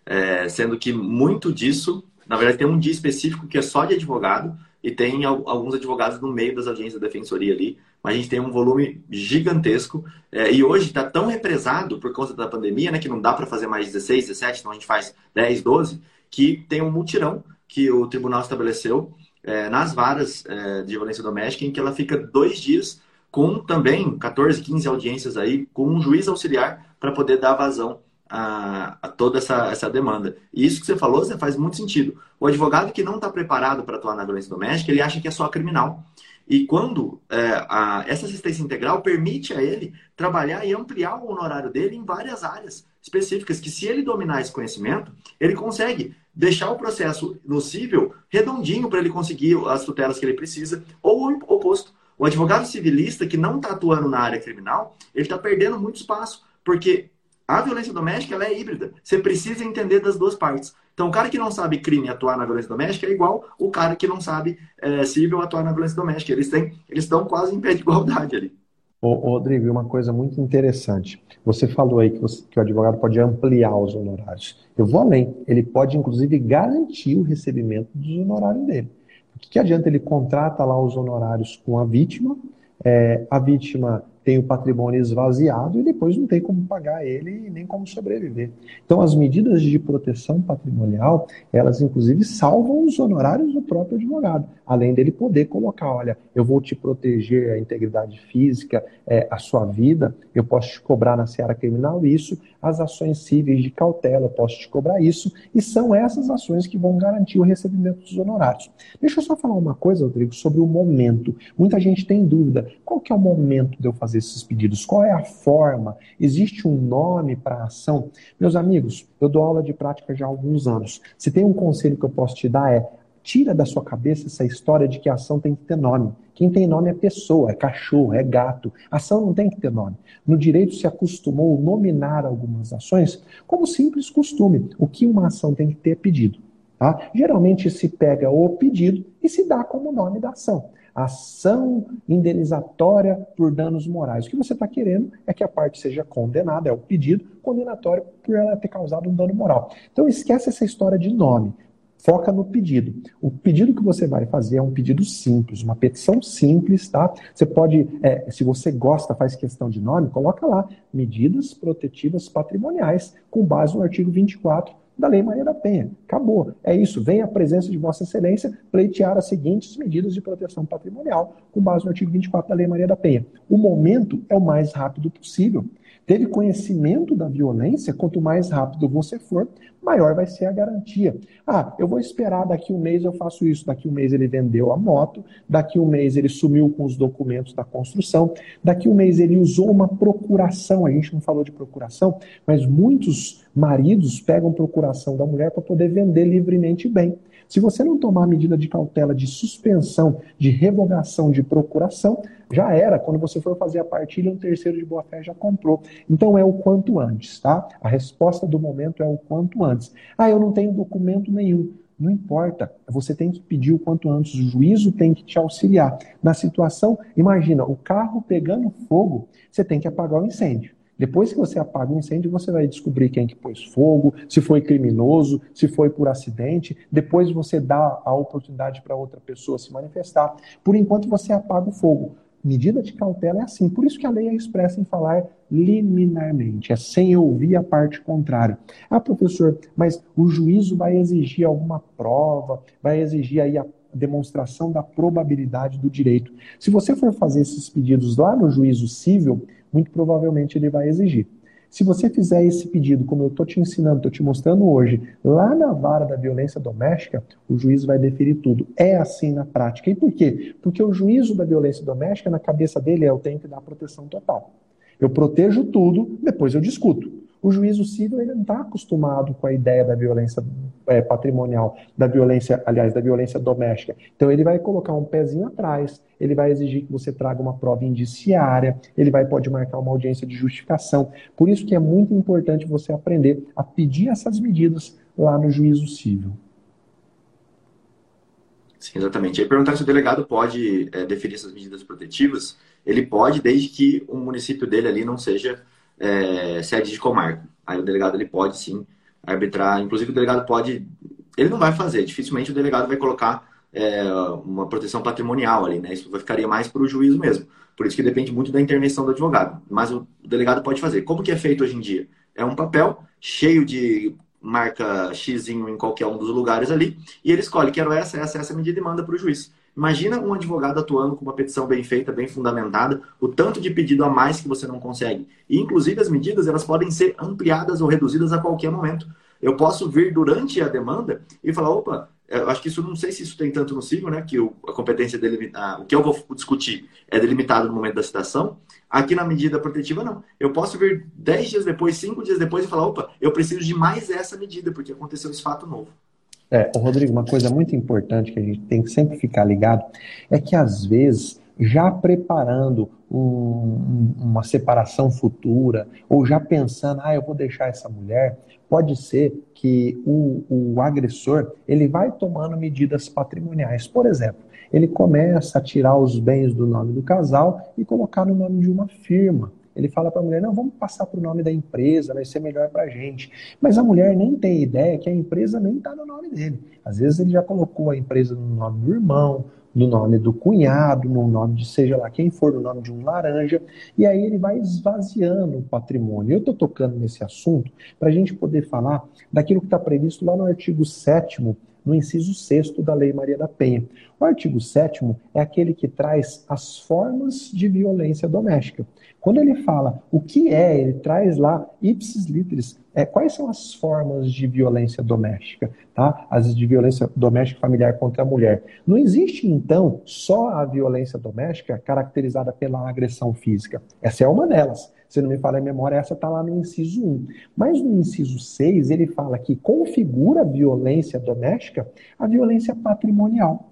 é, sendo que muito disso na verdade, tem um dia específico que é só de advogado e tem alguns advogados no meio das audiências da defensoria ali, mas a gente tem um volume gigantesco. É, e hoje está tão represado por conta da pandemia, né, que não dá para fazer mais 16, 17, então a gente faz 10, 12, que tem um mutirão que o tribunal estabeleceu é, nas varas é, de violência doméstica, em que ela fica dois dias com também 14, 15 audiências aí, com um juiz auxiliar para poder dar vazão a, a, toda essa, essa demanda. E isso que você falou você faz muito sentido. O advogado que não está preparado para atuar na violência doméstica, ele acha que é só criminal. E quando é, a, essa assistência integral permite a ele trabalhar e ampliar o honorário dele em várias áreas específicas, que se ele dominar esse conhecimento, ele consegue deixar o processo nocível redondinho para ele conseguir as tutelas que ele precisa, ou o oposto. O advogado civilista que não está atuando na área criminal, ele está perdendo muito espaço, porque a violência doméstica ela é híbrida. Você precisa entender das duas partes. Então, o cara que não sabe crime atuar na violência doméstica é igual o cara que não sabe é, civil atuar na violência doméstica. Eles, têm, eles estão quase em pé de igualdade ali. Ô, Rodrigo, uma coisa muito interessante. Você falou aí que, você, que, o advogado pode ampliar os honorários. Eu vou além. Ele pode, inclusive, garantir o recebimento dos honorários dele. O que, que adianta ele contrata lá os honorários com a vítima, é, a vítima tem o patrimônio esvaziado e depois não tem como pagar ele e nem como sobreviver. Então, as medidas de proteção patrimonial, elas inclusive salvam os honorários do próprio advogado, além dele poder colocar, olha, eu vou te proteger a integridade física, é, a sua vida, eu posso te cobrar na seara criminal isso, as ações cíveis de cautela, eu posso te cobrar isso, e são essas ações que vão garantir o recebimento dos honorários. Deixa eu só falar uma coisa, Rodrigo, sobre o momento. Muita gente tem dúvida, qual que é o momento de eu fazer esses pedidos? Qual é a forma? Existe um nome para a ação? Meus amigos, eu dou aula de prática já há alguns anos. Se tem um conselho que eu posso te dar é tira da sua cabeça essa história de que a ação tem que ter nome. Quem tem nome é pessoa, é cachorro, é gato. Ação não tem que ter nome. No direito se acostumou nominar algumas ações como simples costume. O que uma ação tem que ter é pedido. Tá? Geralmente se pega o pedido e se dá como nome da ação ação indenizatória por danos morais. O que você está querendo é que a parte seja condenada, é o pedido condenatório por ela ter causado um dano moral. Então esquece essa história de nome. Foca no pedido. O pedido que você vai fazer é um pedido simples, uma petição simples, tá? Você pode, é, se você gosta, faz questão de nome, coloca lá medidas protetivas patrimoniais com base no artigo 24 da Lei Maria da Penha. Acabou. É isso. Vem a presença de Vossa Excelência pleitear as seguintes medidas de proteção patrimonial, com base no artigo 24 da Lei Maria da Penha. O momento é o mais rápido possível. Teve conhecimento da violência, quanto mais rápido você for, maior vai ser a garantia. Ah, eu vou esperar daqui um mês eu faço isso, daqui um mês ele vendeu a moto, daqui um mês ele sumiu com os documentos da construção, daqui um mês ele usou uma procuração, a gente não falou de procuração, mas muitos maridos pegam procuração da mulher para poder vender livremente bem. Se você não tomar medida de cautela de suspensão, de revogação de procuração, já era. Quando você for fazer a partilha, um terceiro de boa-fé já comprou. Então é o quanto antes, tá? A resposta do momento é o quanto antes. Ah, eu não tenho documento nenhum. Não importa, você tem que pedir o quanto antes, o juízo tem que te auxiliar. Na situação, imagina, o carro pegando fogo, você tem que apagar o incêndio. Depois que você apaga o incêndio, você vai descobrir quem que pôs fogo, se foi criminoso, se foi por acidente. Depois você dá a oportunidade para outra pessoa se manifestar. Por enquanto você apaga o fogo. Medida de cautela é assim. Por isso que a lei é expressa em falar liminarmente, é sem ouvir a parte contrária. Ah, professor, mas o juízo vai exigir alguma prova, vai exigir aí a demonstração da probabilidade do direito. Se você for fazer esses pedidos lá no juízo civil, muito provavelmente ele vai exigir. Se você fizer esse pedido, como eu estou te ensinando, estou te mostrando hoje, lá na vara da violência doméstica, o juiz vai deferir tudo. É assim na prática. E por quê? Porque o juízo da violência doméstica, na cabeça dele, é eu tenho que dar proteção total. Eu protejo tudo, depois eu discuto. O juízo civil ele não está acostumado com a ideia da violência é, patrimonial, da violência, aliás, da violência doméstica. Então ele vai colocar um pezinho atrás, ele vai exigir que você traga uma prova indiciária, ele vai pode marcar uma audiência de justificação. Por isso que é muito importante você aprender a pedir essas medidas lá no juízo civil. Sim, exatamente. Aí perguntar se o delegado pode é, definir essas medidas protetivas. Ele pode, desde que o município dele ali não seja é, sede de comarca. Aí o delegado ele pode sim arbitrar. Inclusive o delegado pode, ele não vai fazer. Dificilmente o delegado vai colocar é, uma proteção patrimonial ali, né? Isso ficaria mais para o juízo mesmo. Por isso que depende muito da intervenção do advogado. Mas o delegado pode fazer. Como que é feito hoje em dia? É um papel cheio de marca X em qualquer um dos lugares ali e ele escolhe, quero essa, essa, essa medida e manda para o juiz. Imagina um advogado atuando com uma petição bem feita, bem fundamentada, o tanto de pedido a mais que você não consegue. E, inclusive, as medidas elas podem ser ampliadas ou reduzidas a qualquer momento. Eu posso vir durante a demanda e falar, opa, eu acho que isso não sei se isso tem tanto no civil, né? Que o, a competência dele, o que eu vou discutir é delimitado no momento da citação. Aqui na medida protetiva, não. Eu posso vir 10 dias depois, 5 dias depois e falar, opa, eu preciso de mais essa medida, porque aconteceu esse fato novo. É, Rodrigo, uma coisa muito importante que a gente tem que sempre ficar ligado é que às vezes já preparando um, uma separação futura ou já pensando, ah, eu vou deixar essa mulher, pode ser que o, o agressor ele vai tomando medidas patrimoniais. Por exemplo, ele começa a tirar os bens do nome do casal e colocar no nome de uma firma ele fala para a mulher: não, vamos passar para o nome da empresa, vai ser melhor para a gente. Mas a mulher nem tem ideia que a empresa nem está no nome dele. Às vezes ele já colocou a empresa no nome do irmão, no nome do cunhado, no nome de seja lá quem for, no nome de um laranja, e aí ele vai esvaziando o patrimônio. Eu estou tocando nesse assunto para a gente poder falar daquilo que está previsto lá no artigo 7 no inciso 6 da Lei Maria da Penha. O artigo 7 é aquele que traz as formas de violência doméstica. Quando ele fala o que é, ele traz lá ipsis literis, é, quais são as formas de violência doméstica, tá? As de violência doméstica familiar contra a mulher. Não existe, então, só a violência doméstica caracterizada pela agressão física. Essa é uma delas. Se não me falha a memória, essa está lá no inciso 1. Mas no inciso 6, ele fala que configura a violência doméstica a violência patrimonial.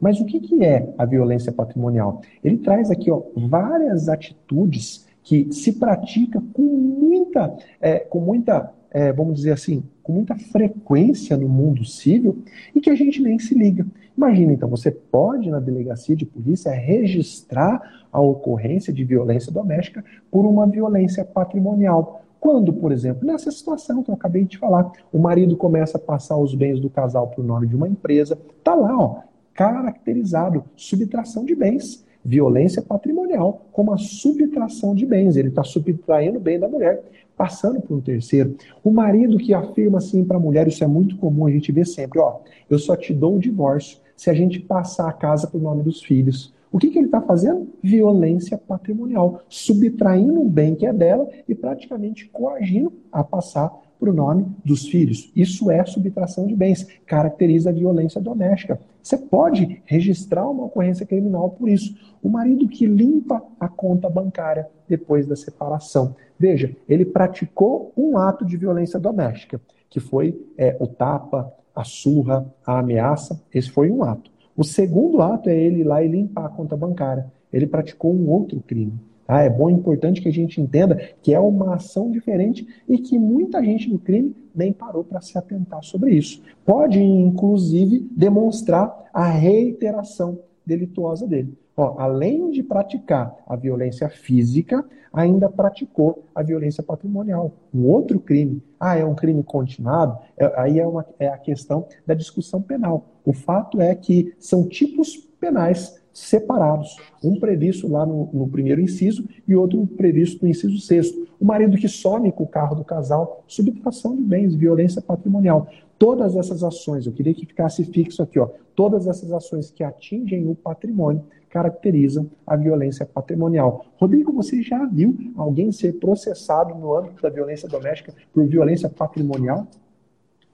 Mas o que, que é a violência patrimonial? Ele traz aqui ó, várias atitudes que se pratica com muita, é, com muita é, vamos dizer assim, com muita frequência no mundo civil e que a gente nem se liga. Imagina, então, você pode, na delegacia de polícia, registrar a ocorrência de violência doméstica por uma violência patrimonial. Quando, por exemplo, nessa situação que eu acabei de falar, o marido começa a passar os bens do casal para o nome de uma empresa, tá lá, ó, caracterizado subtração de bens, violência patrimonial como a subtração de bens. Ele está subtraindo o bem da mulher passando por um terceiro. O marido que afirma assim para a mulher, isso é muito comum, a gente vê sempre, ó, eu só te dou o divórcio se a gente passar a casa para o nome dos filhos. O que, que ele está fazendo? Violência patrimonial, subtraindo um bem que é dela e praticamente coagindo a passar para o nome dos filhos. Isso é subtração de bens, caracteriza a violência doméstica. Você pode registrar uma ocorrência criminal por isso. O marido que limpa a conta bancária depois da separação. Veja, ele praticou um ato de violência doméstica, que foi é, o tapa, a surra, a ameaça. Esse foi um ato. O segundo ato é ele ir lá e limpar a conta bancária. Ele praticou um outro crime. Tá? É bom e importante que a gente entenda que é uma ação diferente e que muita gente do crime nem parou para se atentar sobre isso. Pode, inclusive, demonstrar a reiteração delituosa dele. Ó, além de praticar a violência física, ainda praticou a violência patrimonial. Um outro crime. Ah, é um crime continuado? É, aí é, uma, é a questão da discussão penal. O fato é que são tipos penais separados. Um previsto lá no, no, primeiro inciso e outro previsto no inciso sexto. O marido que some com o carro do casal, subtração de bens, violência patrimonial. Todas essas ações, eu queria que ficasse fixo aqui, ó, todas essas ações que atingem o patrimônio caracterizam a violência patrimonial. Rodrigo, você já viu alguém ser processado no âmbito da violência doméstica por violência patrimonial?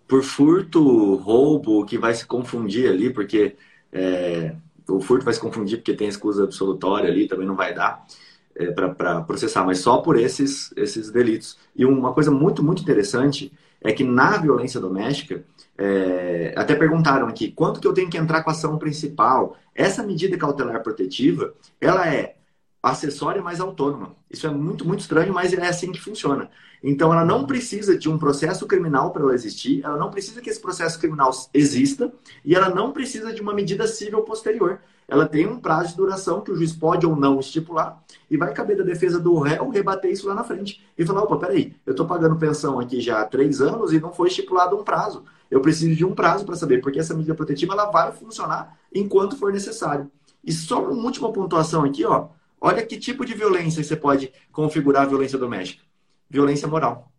Por furto, roubo, que vai se confundir ali, porque é, o furto vai se confundir porque tem escusa absolutória ali, também não vai dar é, para processar, mas só por esses, esses delitos. E uma coisa muito, muito interessante é que na violência doméstica, é, até perguntaram aqui, quanto que eu tenho que entrar com a ação principal? Essa medida cautelar protetiva, ela é acessória mais autônoma. Isso é muito, muito estranho, mas é assim que funciona. Então, ela não precisa de um processo criminal para ela existir, ela não precisa que esse processo criminal exista e ela não precisa de uma medida civil posterior. Ela tem um prazo de duração que o juiz pode ou não estipular e vai caber da defesa do réu rebater isso lá na frente e falar: opa, peraí, eu estou pagando pensão aqui já há três anos e não foi estipulado um prazo. Eu preciso de um prazo para saber, porque essa medida protetiva ela vai funcionar enquanto for necessário. E só uma última pontuação aqui, ó. Olha que tipo de violência você pode configurar a violência doméstica violência moral.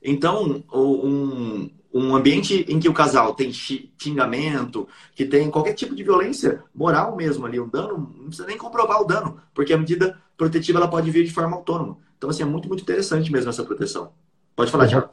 Então, um, um ambiente em que o casal tem xingamento, que tem qualquer tipo de violência moral mesmo ali, um dano, não precisa nem comprovar o dano, porque a medida protetiva ela pode vir de forma autônoma. Então, assim, é muito, muito interessante mesmo essa proteção. Pode falar, Tiago.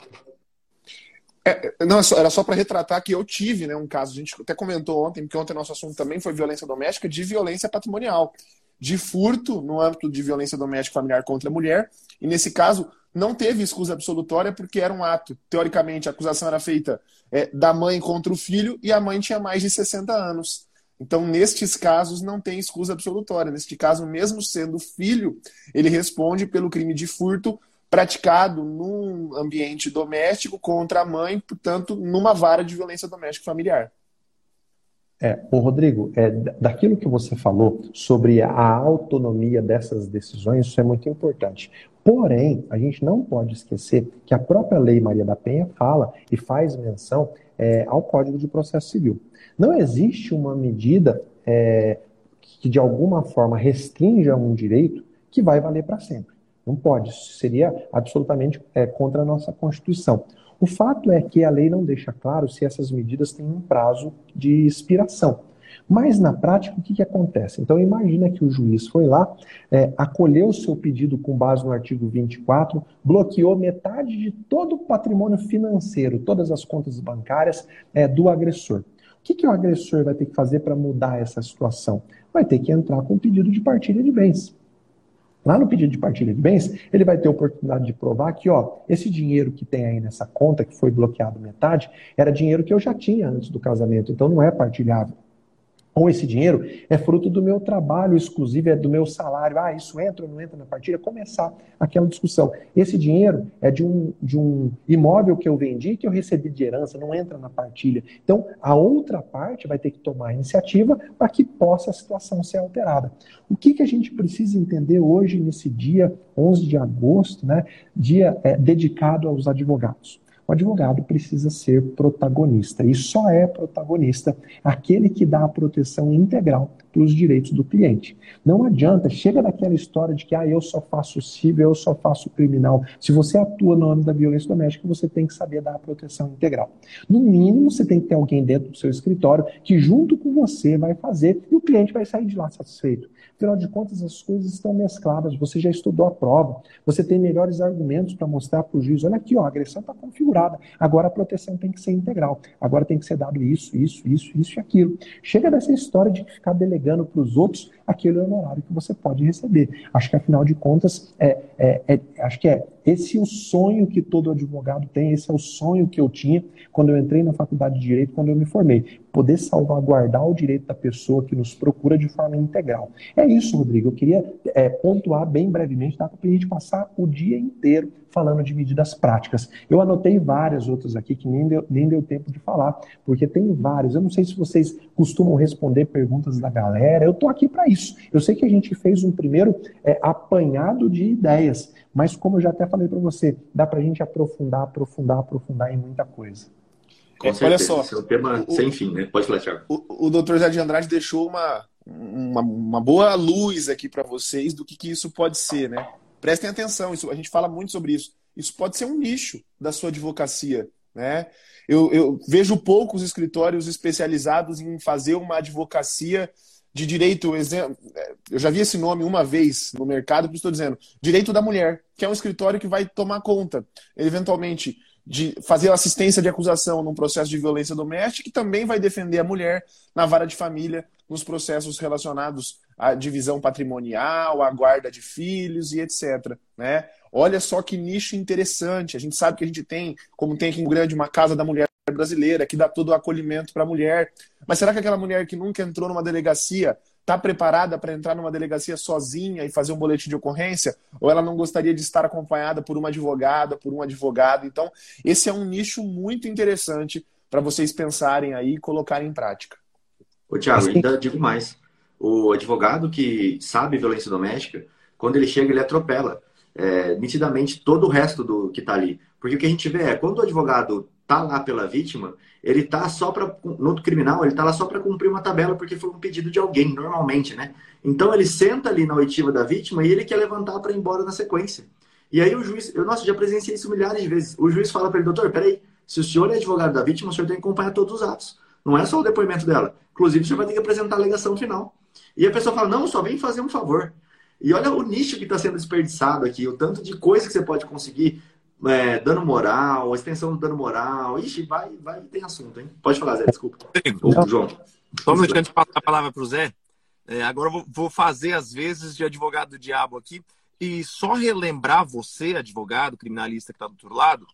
É, não, é era só para retratar que eu tive né, um caso, a gente até comentou ontem, porque ontem nosso assunto também foi violência doméstica, de violência patrimonial, de furto no âmbito de violência doméstica familiar contra a mulher, e nesse caso não teve escusa absolutória porque era um ato. Teoricamente, a acusação era feita é, da mãe contra o filho e a mãe tinha mais de 60 anos. Então, nestes casos, não tem escusa absolutória. Neste caso, mesmo sendo filho, ele responde pelo crime de furto praticado num ambiente doméstico contra a mãe, portanto, numa vara de violência doméstica familiar. É, o Rodrigo, é, daquilo que você falou sobre a autonomia dessas decisões, isso é muito importante. Porém, a gente não pode esquecer que a própria Lei Maria da Penha fala e faz menção é, ao Código de Processo Civil. Não existe uma medida é, que de alguma forma restrinja um direito que vai valer para sempre. Não pode. Isso seria absolutamente é, contra a nossa Constituição. O fato é que a lei não deixa claro se essas medidas têm um prazo de expiração. Mas na prática, o que, que acontece? Então, imagina que o juiz foi lá, é, acolheu o seu pedido com base no artigo 24, bloqueou metade de todo o patrimônio financeiro, todas as contas bancárias é, do agressor. O que, que o agressor vai ter que fazer para mudar essa situação? Vai ter que entrar com um pedido de partilha de bens. Lá no pedido de partilha de bens, ele vai ter a oportunidade de provar que, ó, esse dinheiro que tem aí nessa conta, que foi bloqueado metade, era dinheiro que eu já tinha antes do casamento, então não é partilhável ou esse dinheiro é fruto do meu trabalho exclusivo, é do meu salário. Ah, isso entra ou não entra na partilha? Começar aquela discussão. Esse dinheiro é de um, de um imóvel que eu vendi, que eu recebi de herança, não entra na partilha. Então, a outra parte vai ter que tomar a iniciativa para que possa a situação ser alterada. O que, que a gente precisa entender hoje, nesse dia 11 de agosto, né, dia é, dedicado aos advogados? O advogado precisa ser protagonista e só é protagonista aquele que dá a proteção integral para os direitos do cliente. Não adianta, chega daquela história de que ah, eu só faço civil, eu só faço criminal. Se você atua no âmbito da violência doméstica, você tem que saber dar a proteção integral. No mínimo, você tem que ter alguém dentro do seu escritório que, junto com você, vai fazer e o cliente vai sair de lá satisfeito. Afinal de contas, as coisas estão mescladas. Você já estudou a prova, você tem melhores argumentos para mostrar para o juiz: olha aqui, ó, a agressão está configurada, agora a proteção tem que ser integral, agora tem que ser dado isso, isso, isso, isso e aquilo. Chega dessa história de ficar delegando para os outros aquele honorário que você pode receber. Acho que, afinal de contas, é, é, é, acho que é esse o sonho que todo advogado tem, esse é o sonho que eu tinha quando eu entrei na faculdade de Direito, quando eu me formei. Poder salvaguardar o direito da pessoa que nos procura de forma integral. É isso, Rodrigo. Eu queria é, pontuar bem brevemente, dá para a gente passar o dia inteiro falando de medidas práticas. Eu anotei várias outras aqui que nem deu, nem deu tempo de falar, porque tem vários. Eu não sei se vocês costumam responder perguntas da galera. Eu estou aqui para isso. Eu sei que a gente fez um primeiro é, apanhado de ideias, mas como eu já até falei para você, dá para a gente aprofundar, aprofundar, aprofundar em muita coisa. Com certeza, Olha só, esse é um tema o, sem fim, né? Pode falar, Thiago. O, o doutor Zé de Andrade deixou uma, uma, uma boa luz aqui para vocês do que, que isso pode ser, né? Prestem atenção, isso, a gente fala muito sobre isso. Isso pode ser um nicho da sua advocacia, né? Eu, eu vejo poucos escritórios especializados em fazer uma advocacia de direito, eu já vi esse nome uma vez no mercado, por isso estou dizendo, direito da mulher, que é um escritório que vai tomar conta, eventualmente, de fazer assistência de acusação num processo de violência doméstica e também vai defender a mulher na vara de família, nos processos relacionados à divisão patrimonial, à guarda de filhos e etc. Né? Olha só que nicho interessante. A gente sabe que a gente tem, como tem aqui em Grande, uma casa da mulher brasileira que dá todo o acolhimento para a mulher. Mas será que aquela mulher que nunca entrou numa delegacia está preparada para entrar numa delegacia sozinha e fazer um boletim de ocorrência? Ou ela não gostaria de estar acompanhada por uma advogada, por um advogado? Então, esse é um nicho muito interessante para vocês pensarem aí e colocarem em prática. Ô, Tiago, ainda digo mais. O advogado que sabe violência doméstica, quando ele chega, ele atropela é, nitidamente todo o resto do que está ali. Porque o que a gente vê é, quando o advogado tá lá pela vítima, ele tá só para no criminal, ele tá lá só para cumprir uma tabela porque foi um pedido de alguém, normalmente, né? Então ele senta ali na oitiva da vítima e ele quer levantar para ir embora na sequência. E aí o juiz, eu nossa, já presenciei isso milhares de vezes. O juiz fala para ele, doutor, peraí, se o senhor é advogado da vítima, o senhor tem que acompanhar todos os atos. Não é só o depoimento dela. Inclusive, o senhor vai ter que apresentar a alegação final. E a pessoa fala, não, só vem fazer um favor. E olha o nicho que está sendo desperdiçado aqui, o tanto de coisa que você pode conseguir é, dano moral, extensão do dano moral. Ixi, vai, vai, tem assunto, hein? Pode falar, Zé, desculpa. Ô, João. Só um minuto antes de passar a palavra para o Zé. É, agora eu vou, vou fazer as vezes de advogado do diabo aqui e só relembrar você, advogado, criminalista que está do outro lado,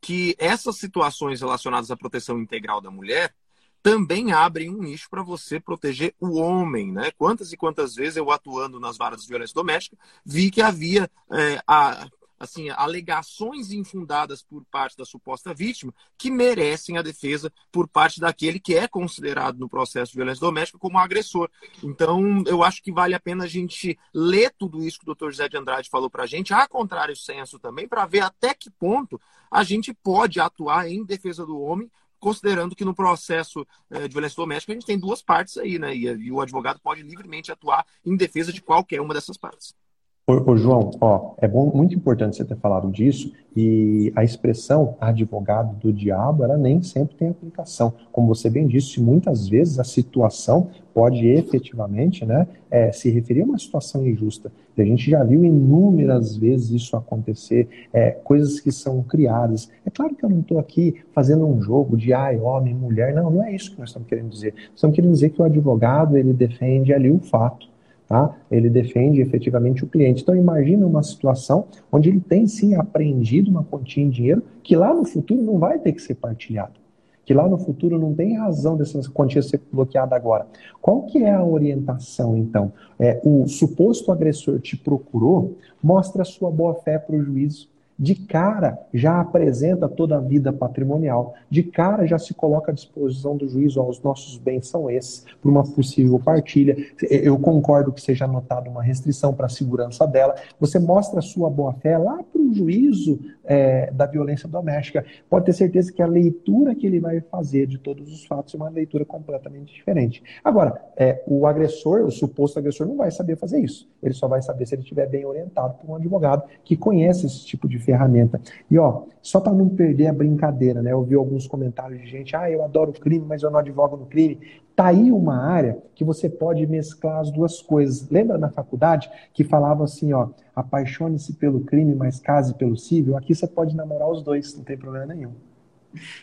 que essas situações relacionadas à proteção integral da mulher também abrem um nicho para você proteger o homem, né? Quantas e quantas vezes eu atuando nas varas de violência doméstica vi que havia é, a, assim, alegações infundadas por parte da suposta vítima que merecem a defesa por parte daquele que é considerado no processo de violência doméstica como agressor. Então, eu acho que vale a pena a gente ler tudo isso que o Dr. José de Andrade falou para a gente, a contrário senso também, para ver até que ponto a gente pode atuar em defesa do homem considerando que no processo eh, de violência doméstica a gente tem duas partes aí, né? E, o advogado pode livremente atuar em defesa de qualquer uma dessas partes. Ô, ô, João, ó, é bom, muito importante você ter falado disso, e a expressão advogado do diabo, ela nem sempre tem aplicação. Como você bem disse, muitas vezes a situação pode efetivamente né, é, se referir a uma situação injusta. A gente já viu inúmeras vezes isso acontecer, é, coisas que são criadas. É claro que eu não estou aqui fazendo um jogo de ai, homem, mulher, não, não é isso que nós estamos querendo dizer. Estamos querendo dizer que o advogado ele defende ali o fato Tá? Ele defende efetivamente o cliente. Então, imagina uma situação onde ele tem sim apreendido uma quantia em dinheiro que lá no futuro não vai ter que ser partilhado. Que lá no futuro não tem razão dessa quantia ser bloqueada agora. Qual que é a orientação, então? É, o suposto agressor te procurou, mostra sua boa-fé para o juízo. De cara já apresenta toda a vida patrimonial, de cara já se coloca à disposição do juiz, os nossos bens são esses, por uma possível partilha. Eu concordo que seja anotada uma restrição para a segurança dela. Você mostra a sua boa-fé lá para o juízo é, da violência doméstica. Pode ter certeza que a leitura que ele vai fazer de todos os fatos é uma leitura completamente diferente. Agora, é, o agressor, o suposto agressor, não vai saber fazer isso. Ele só vai saber se ele estiver bem orientado por um advogado que conhece esse tipo de ferramenta. E ó, só para não perder a brincadeira, né? Eu vi alguns comentários de gente, ah, eu adoro crime, mas eu não advogo no crime. Tá aí uma área que você pode mesclar as duas coisas. Lembra na faculdade que falava assim, ó, apaixone-se pelo crime, mas case pelo civil? Aqui você pode namorar os dois, não tem problema nenhum.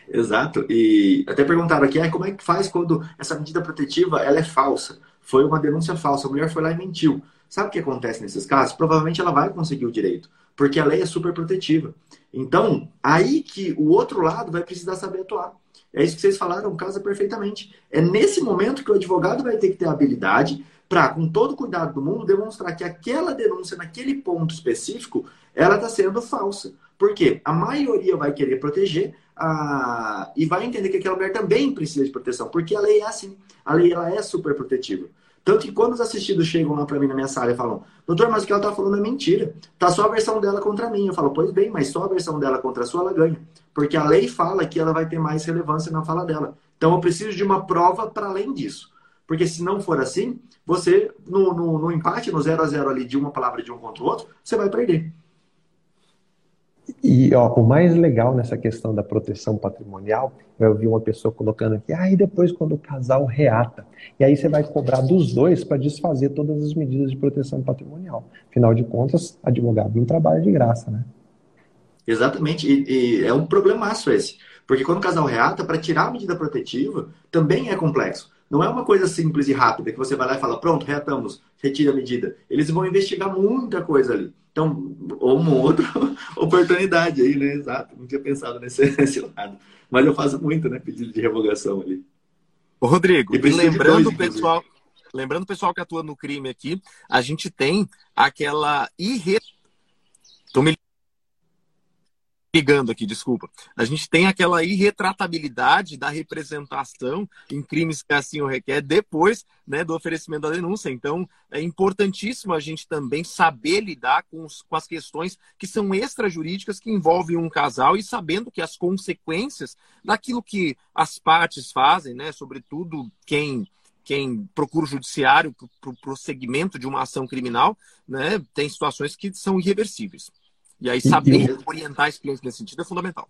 Exato. E até perguntaram aqui, ah, como é que faz quando essa medida protetiva ela é falsa? Foi uma denúncia falsa, a mulher foi lá e mentiu. Sabe o que acontece nesses casos? Provavelmente ela vai conseguir o direito, porque a lei é super protetiva. Então, aí que o outro lado vai precisar saber atuar. É isso que vocês falaram, casa perfeitamente. É nesse momento que o advogado vai ter que ter a habilidade para, com todo o cuidado do mundo, demonstrar que aquela denúncia, naquele ponto específico, ela está sendo falsa. Por quê? A maioria vai querer proteger a... e vai entender que aquela mulher também precisa de proteção, porque a lei é assim. A lei ela é super protetiva. Tanto que quando os assistidos chegam lá para mim na minha sala e falam, doutor, mas o que ela tá falando é mentira. Tá só a versão dela contra mim. Eu falo, pois bem, mas só a versão dela contra a sua, ela ganha. Porque a lei fala que ela vai ter mais relevância na fala dela. Então eu preciso de uma prova para além disso. Porque se não for assim, você, no, no, no empate, no 0 a 0 ali de uma palavra de um contra o outro, você vai perder. E ó, o mais legal nessa questão da proteção patrimonial, eu vi uma pessoa colocando aqui, ah, e depois quando o casal reata. E aí você vai cobrar dos dois para desfazer todas as medidas de proteção patrimonial. Afinal de contas, advogado não trabalha de graça, né? Exatamente, e, e é um problemaço esse. Porque quando o casal reata, para tirar a medida protetiva, também é complexo. Não é uma coisa simples e rápida que você vai lá e fala, pronto, reatamos, retira a medida. Eles vão investigar muita coisa ali. Então, uma outra oportunidade aí, né? Exato. Não tinha pensado nesse, nesse lado. Mas eu faço muito, né? Pedido de revogação ali. Ô, Rodrigo, e lembrando o pessoal, lembrando o pessoal que atua no crime aqui, a gente tem aquela irre... Ligando aqui, desculpa. A gente tem aquela irretratabilidade da representação em crimes que assim o requer depois né, do oferecimento da denúncia. Então, é importantíssimo a gente também saber lidar com, os, com as questões que são extrajurídicas que envolvem um casal e sabendo que as consequências daquilo que as partes fazem, né, sobretudo quem quem procura o judiciário para o prosseguimento de uma ação criminal, né, tem situações que são irreversíveis. E aí saber e, orientar esse cliente nesse sentido é fundamental.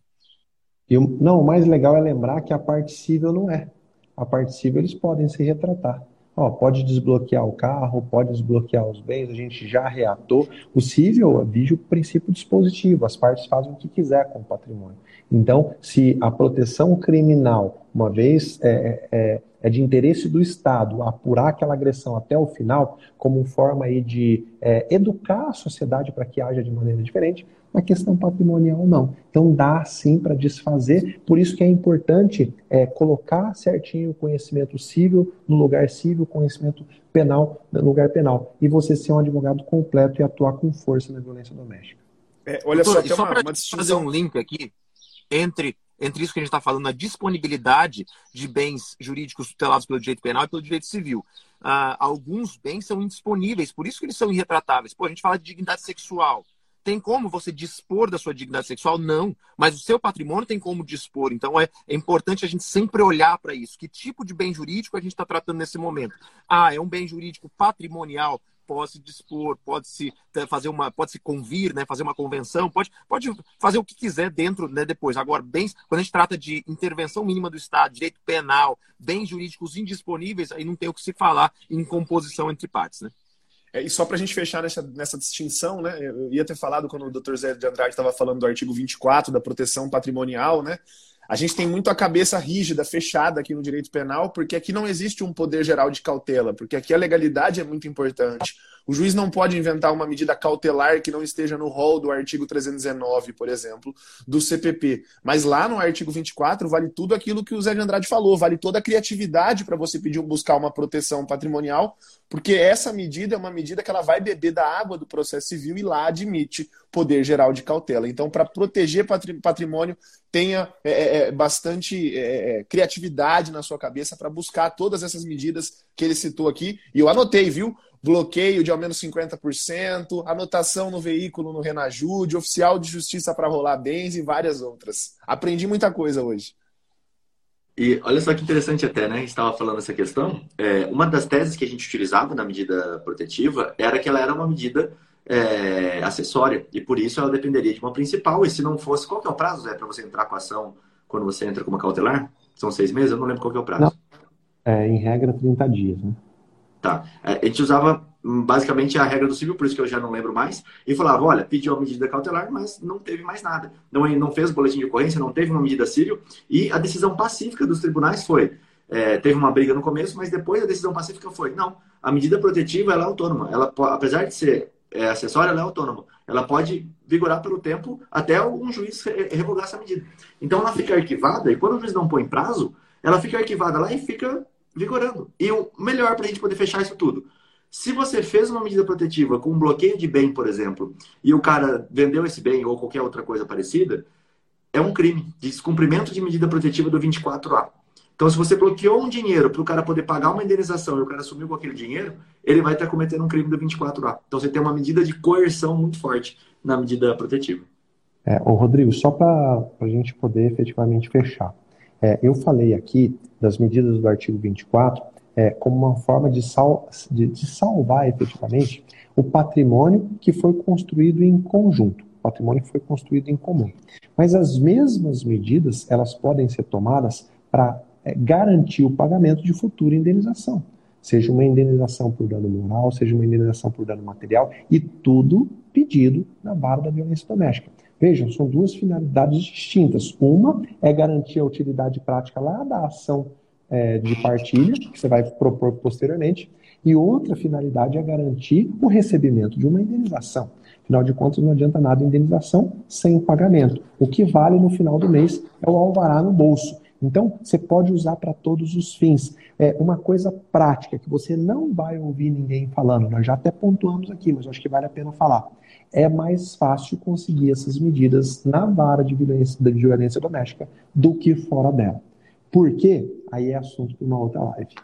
Não, o mais legal é lembrar que a parte civil não é. A parte civil eles podem se retratar. Ó, pode desbloquear o carro, pode desbloquear os bens, a gente já reatou. O civil vige o princípio dispositivo, as partes fazem o que quiser com o patrimônio. Então, se a proteção criminal, uma vez é, é, é de interesse do Estado apurar aquela agressão até o final, como forma aí de é, educar a sociedade para que haja de maneira diferente, na questão patrimonial não. Então dá sim para desfazer, por isso que é importante é, colocar certinho o conhecimento civil no lugar civil, conhecimento penal no lugar penal, e você ser um advogado completo e atuar com força na violência doméstica. É, olha só, só para fazer um link aqui entre entre isso que a gente está falando, a disponibilidade de bens jurídicos tutelados pelo direito penal e pelo direito civil. Uh, alguns bens são indisponíveis, por isso que eles são irretratáveis. Pô, a gente fala de dignidade sexual. Tem como você dispor da sua dignidade sexual? Não. Mas o seu patrimônio tem como dispor. Então é, é importante a gente sempre olhar para isso. Que tipo de bem jurídico a gente está tratando nesse momento? Ah, é um bem jurídico patrimonial pode se dispor, pode se fazer uma, pode se convir, né, fazer uma convenção, pode, pode fazer o que quiser dentro, né, depois. Agora, bens, quando a gente trata de intervenção mínima do Estado, direito penal, bens jurídicos indisponíveis, aí não tem o que se falar em composição entre partes, né? É, e só para a gente fechar nessa, nessa distinção, né? Eu ia ter falado quando o Dr. Zé de Andrade estava falando do artigo 24 da proteção patrimonial, né? A gente tem muito a cabeça rígida, fechada aqui no direito penal, porque aqui não existe um poder geral de cautela, porque aqui a legalidade é muito importante. O juiz não pode inventar uma medida cautelar que não esteja no rol do artigo 319, por exemplo, do CPP. Mas lá no artigo 24 vale tudo aquilo que o Zé de Andrade falou, vale toda a criatividade para você pedir buscar uma proteção patrimonial Porque essa medida é uma medida que ela vai beber da água do processo civil e lá admite poder geral de cautela. Então, para proteger patrimônio, tenha é, é, é bastante é, é, criatividade na sua cabeça para buscar todas essas medidas que ele citou aqui. E eu anotei, viu? Bloqueio de ao menos 50%, anotação no veículo no Renajude, oficial de justiça para rolar bens e várias outras. Aprendi muita coisa hoje. E olha só que interessante até, né? A gente estava falando essa questão. É, uma das teses que a gente utilizava na medida protetiva era que ela era uma medida é, acessória e por isso ela dependeria de uma principal. E se não fosse, qual que é o prazo, Zé, para você entrar com a ação quando você entra com uma cautelar? São seis meses? Eu não lembro qual que é o prazo. Não. É, em regra, 30 dias, né? Tá. É, a gente usava basicamente a regra do civil, por isso que eu já não lembro mais, e falava, olha, pediu uma medida cautelar, mas não teve mais nada. Não, não fez boletim de ocorrência, não teve uma medida civil, e a decisão pacífica dos tribunais foi, é, teve uma briga no começo, mas depois a decisão pacífica foi, não, a medida protetiva ela é autônoma, ela apesar de ser é, acessória, ela é autônoma. Ela pode vigorar pelo tempo até um juiz revogar essa medida. Então ela fica arquivada, e quando o juiz não põe prazo, ela fica arquivada lá e fica vigorando. E o melhor para a gente poder fechar isso tudo, se você fez uma medida protetiva com um bloqueio de bem, por exemplo, e o cara vendeu esse bem ou qualquer outra coisa parecida, é um crime de descumprimento de medida protetiva do 24A. Então, se você bloqueou um dinheiro para o cara poder pagar uma indenização e o cara sumiu com aquele dinheiro, ele vai estar cometendo um crime do 24A. Então, você tem uma medida de coerção muito forte na medida protetiva. É, ô Rodrigo, só para a gente poder efetivamente fechar. É, eu falei aqui das medidas do artigo 24 é, como uma forma de, sal, de, de salvar efetivamente o patrimônio que foi construído em conjunto, o patrimônio que foi construído em comum. Mas as mesmas medidas, elas podem ser tomadas para é, garantir o pagamento de futura indenização. Seja uma indenização por dano moral, seja uma indenização por dano material, e tudo pedido na vara da violência doméstica. Vejam, são duas finalidades distintas. Uma é garantir a utilidade prática lá da ação é, de partilha, que você vai propor posteriormente, e outra finalidade é garantir o recebimento de uma indenização. Afinal de contas, não adianta nada indenização sem pagamento. O que vale no final do mês é o alvará no bolso. Então, você pode usar para todos os fins. É uma coisa prática que você não vai ouvir ninguém falando. Nós já até pontuamos aqui, mas acho que vale a pena falar. É mais fácil conseguir essas medidas na vara de violência, de violência doméstica do que fora dela. Por quê? Aí é assunto para uma outra live.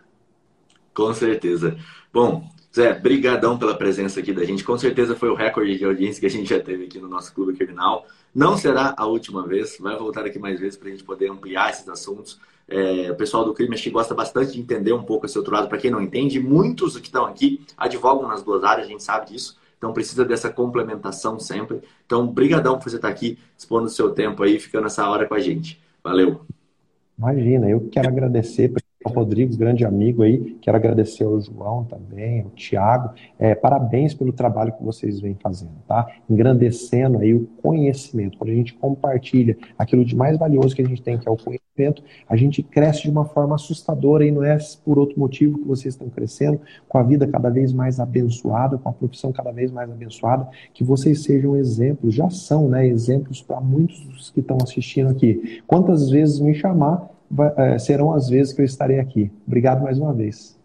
Com certeza. Bom, Zé, brigadão pela presença aqui da gente. Com certeza foi o recorde de audiência que a gente já teve aqui no nosso Clube Criminal. Não será a última vez, vai voltar aqui mais vezes para a gente poder ampliar esses assuntos. É, o pessoal do crime acho que gosta bastante de entender um pouco esse outro lado. Para quem não entende, muitos que estão aqui advogam nas duas áreas, a gente sabe disso. Então precisa dessa complementação sempre. Então, brigadão por você estar aqui, expondo o seu tempo aí, ficando essa hora com a gente. Valeu! Imagina, eu quero agradecer ao Rodrigo, grande amigo aí, quero agradecer ao João também, ao Tiago, é, parabéns pelo trabalho que vocês vêm fazendo, tá? Engrandecendo aí o conhecimento, quando a gente compartilha aquilo de mais valioso que a gente tem, que é o conhecimento, a gente cresce de uma forma assustadora e não é por outro motivo que vocês estão crescendo, com a vida cada vez mais abençoada, com a profissão cada vez mais abençoada, que vocês sejam exemplos, já são, né, exemplos para muitos que estão assistindo aqui. Quantas vezes me chamar, serão as vezes que eu estarei aqui. Obrigado mais uma vez.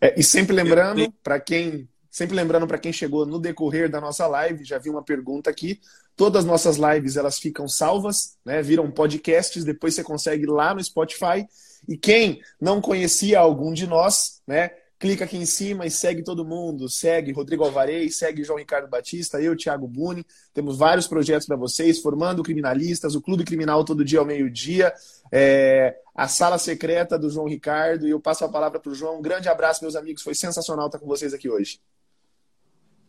É, e sempre lembrando, para quem sempre lembrando para quem chegou no decorrer da nossa live, já vi uma pergunta aqui. Todas as nossas lives elas ficam salvas, né? Viram podcasts, depois você consegue lá no Spotify. E quem não conhecia algum de nós, né? Clica aqui em cima e segue todo mundo. Segue Rodrigo Alvarez, segue João Ricardo Batista, eu, Thiago Buni. Temos vários projetos para vocês, formando criminalistas, o Clube Criminal todo dia ao meio-dia, é, a Sala Secreta do João Ricardo. E eu passo a palavra para o João. Um grande abraço, meus amigos. Foi sensacional estar com vocês aqui hoje.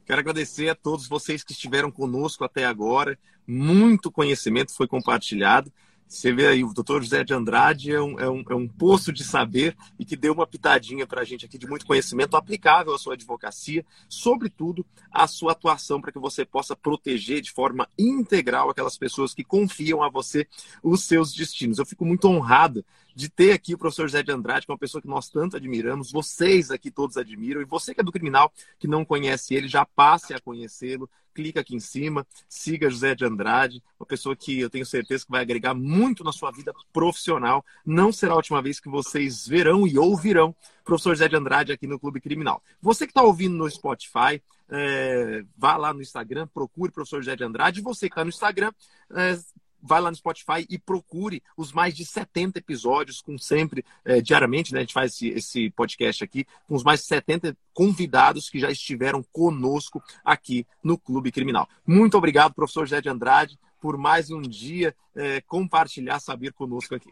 Quero agradecer a todos vocês que estiveram conosco até agora. Muito conhecimento foi compartilhado. Você vê aí, o doutor José de Andrade é um, é, um, é um poço de saber e que deu uma pitadinha para a gente aqui de muito conhecimento aplicável à sua advocacia, sobretudo à sua atuação para que você possa proteger de forma integral aquelas pessoas que confiam a você os seus destinos. Eu fico muito honrado de ter aqui o professor José de Andrade, que é uma pessoa que nós tanto admiramos, vocês aqui todos admiram, e você que é do criminal, que não conhece ele, já passe a conhecê-lo, clica aqui em cima, siga José de Andrade, uma pessoa que eu tenho certeza que vai agregar muito na sua vida profissional. Não será a última vez que vocês verão e ouvirão o professor José de Andrade aqui no Clube Criminal. Você que está ouvindo no Spotify, é, vá lá no Instagram, procure o professor José de Andrade. Você que está no Instagram, é, vai lá no Spotify e procure os mais de 70 episódios, com sempre, é, diariamente, né? A gente faz esse, esse, podcast aqui, com os mais de 70 convidados que já estiveram conosco aqui no Clube Criminal. Muito obrigado, professor José de Andrade, por mais um dia é, compartilhar saber conosco aqui.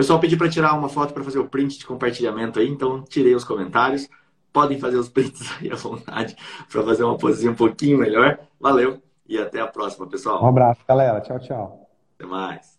Pessoal pediu para tirar uma foto para fazer o print de compartilhamento aí, então tirei os comentários. Podem fazer os prints aí à vontade para fazer uma posição um pouquinho melhor. Valeu! E até a próxima, pessoal. Um abraço, galera. Tchau, tchau. Até mais.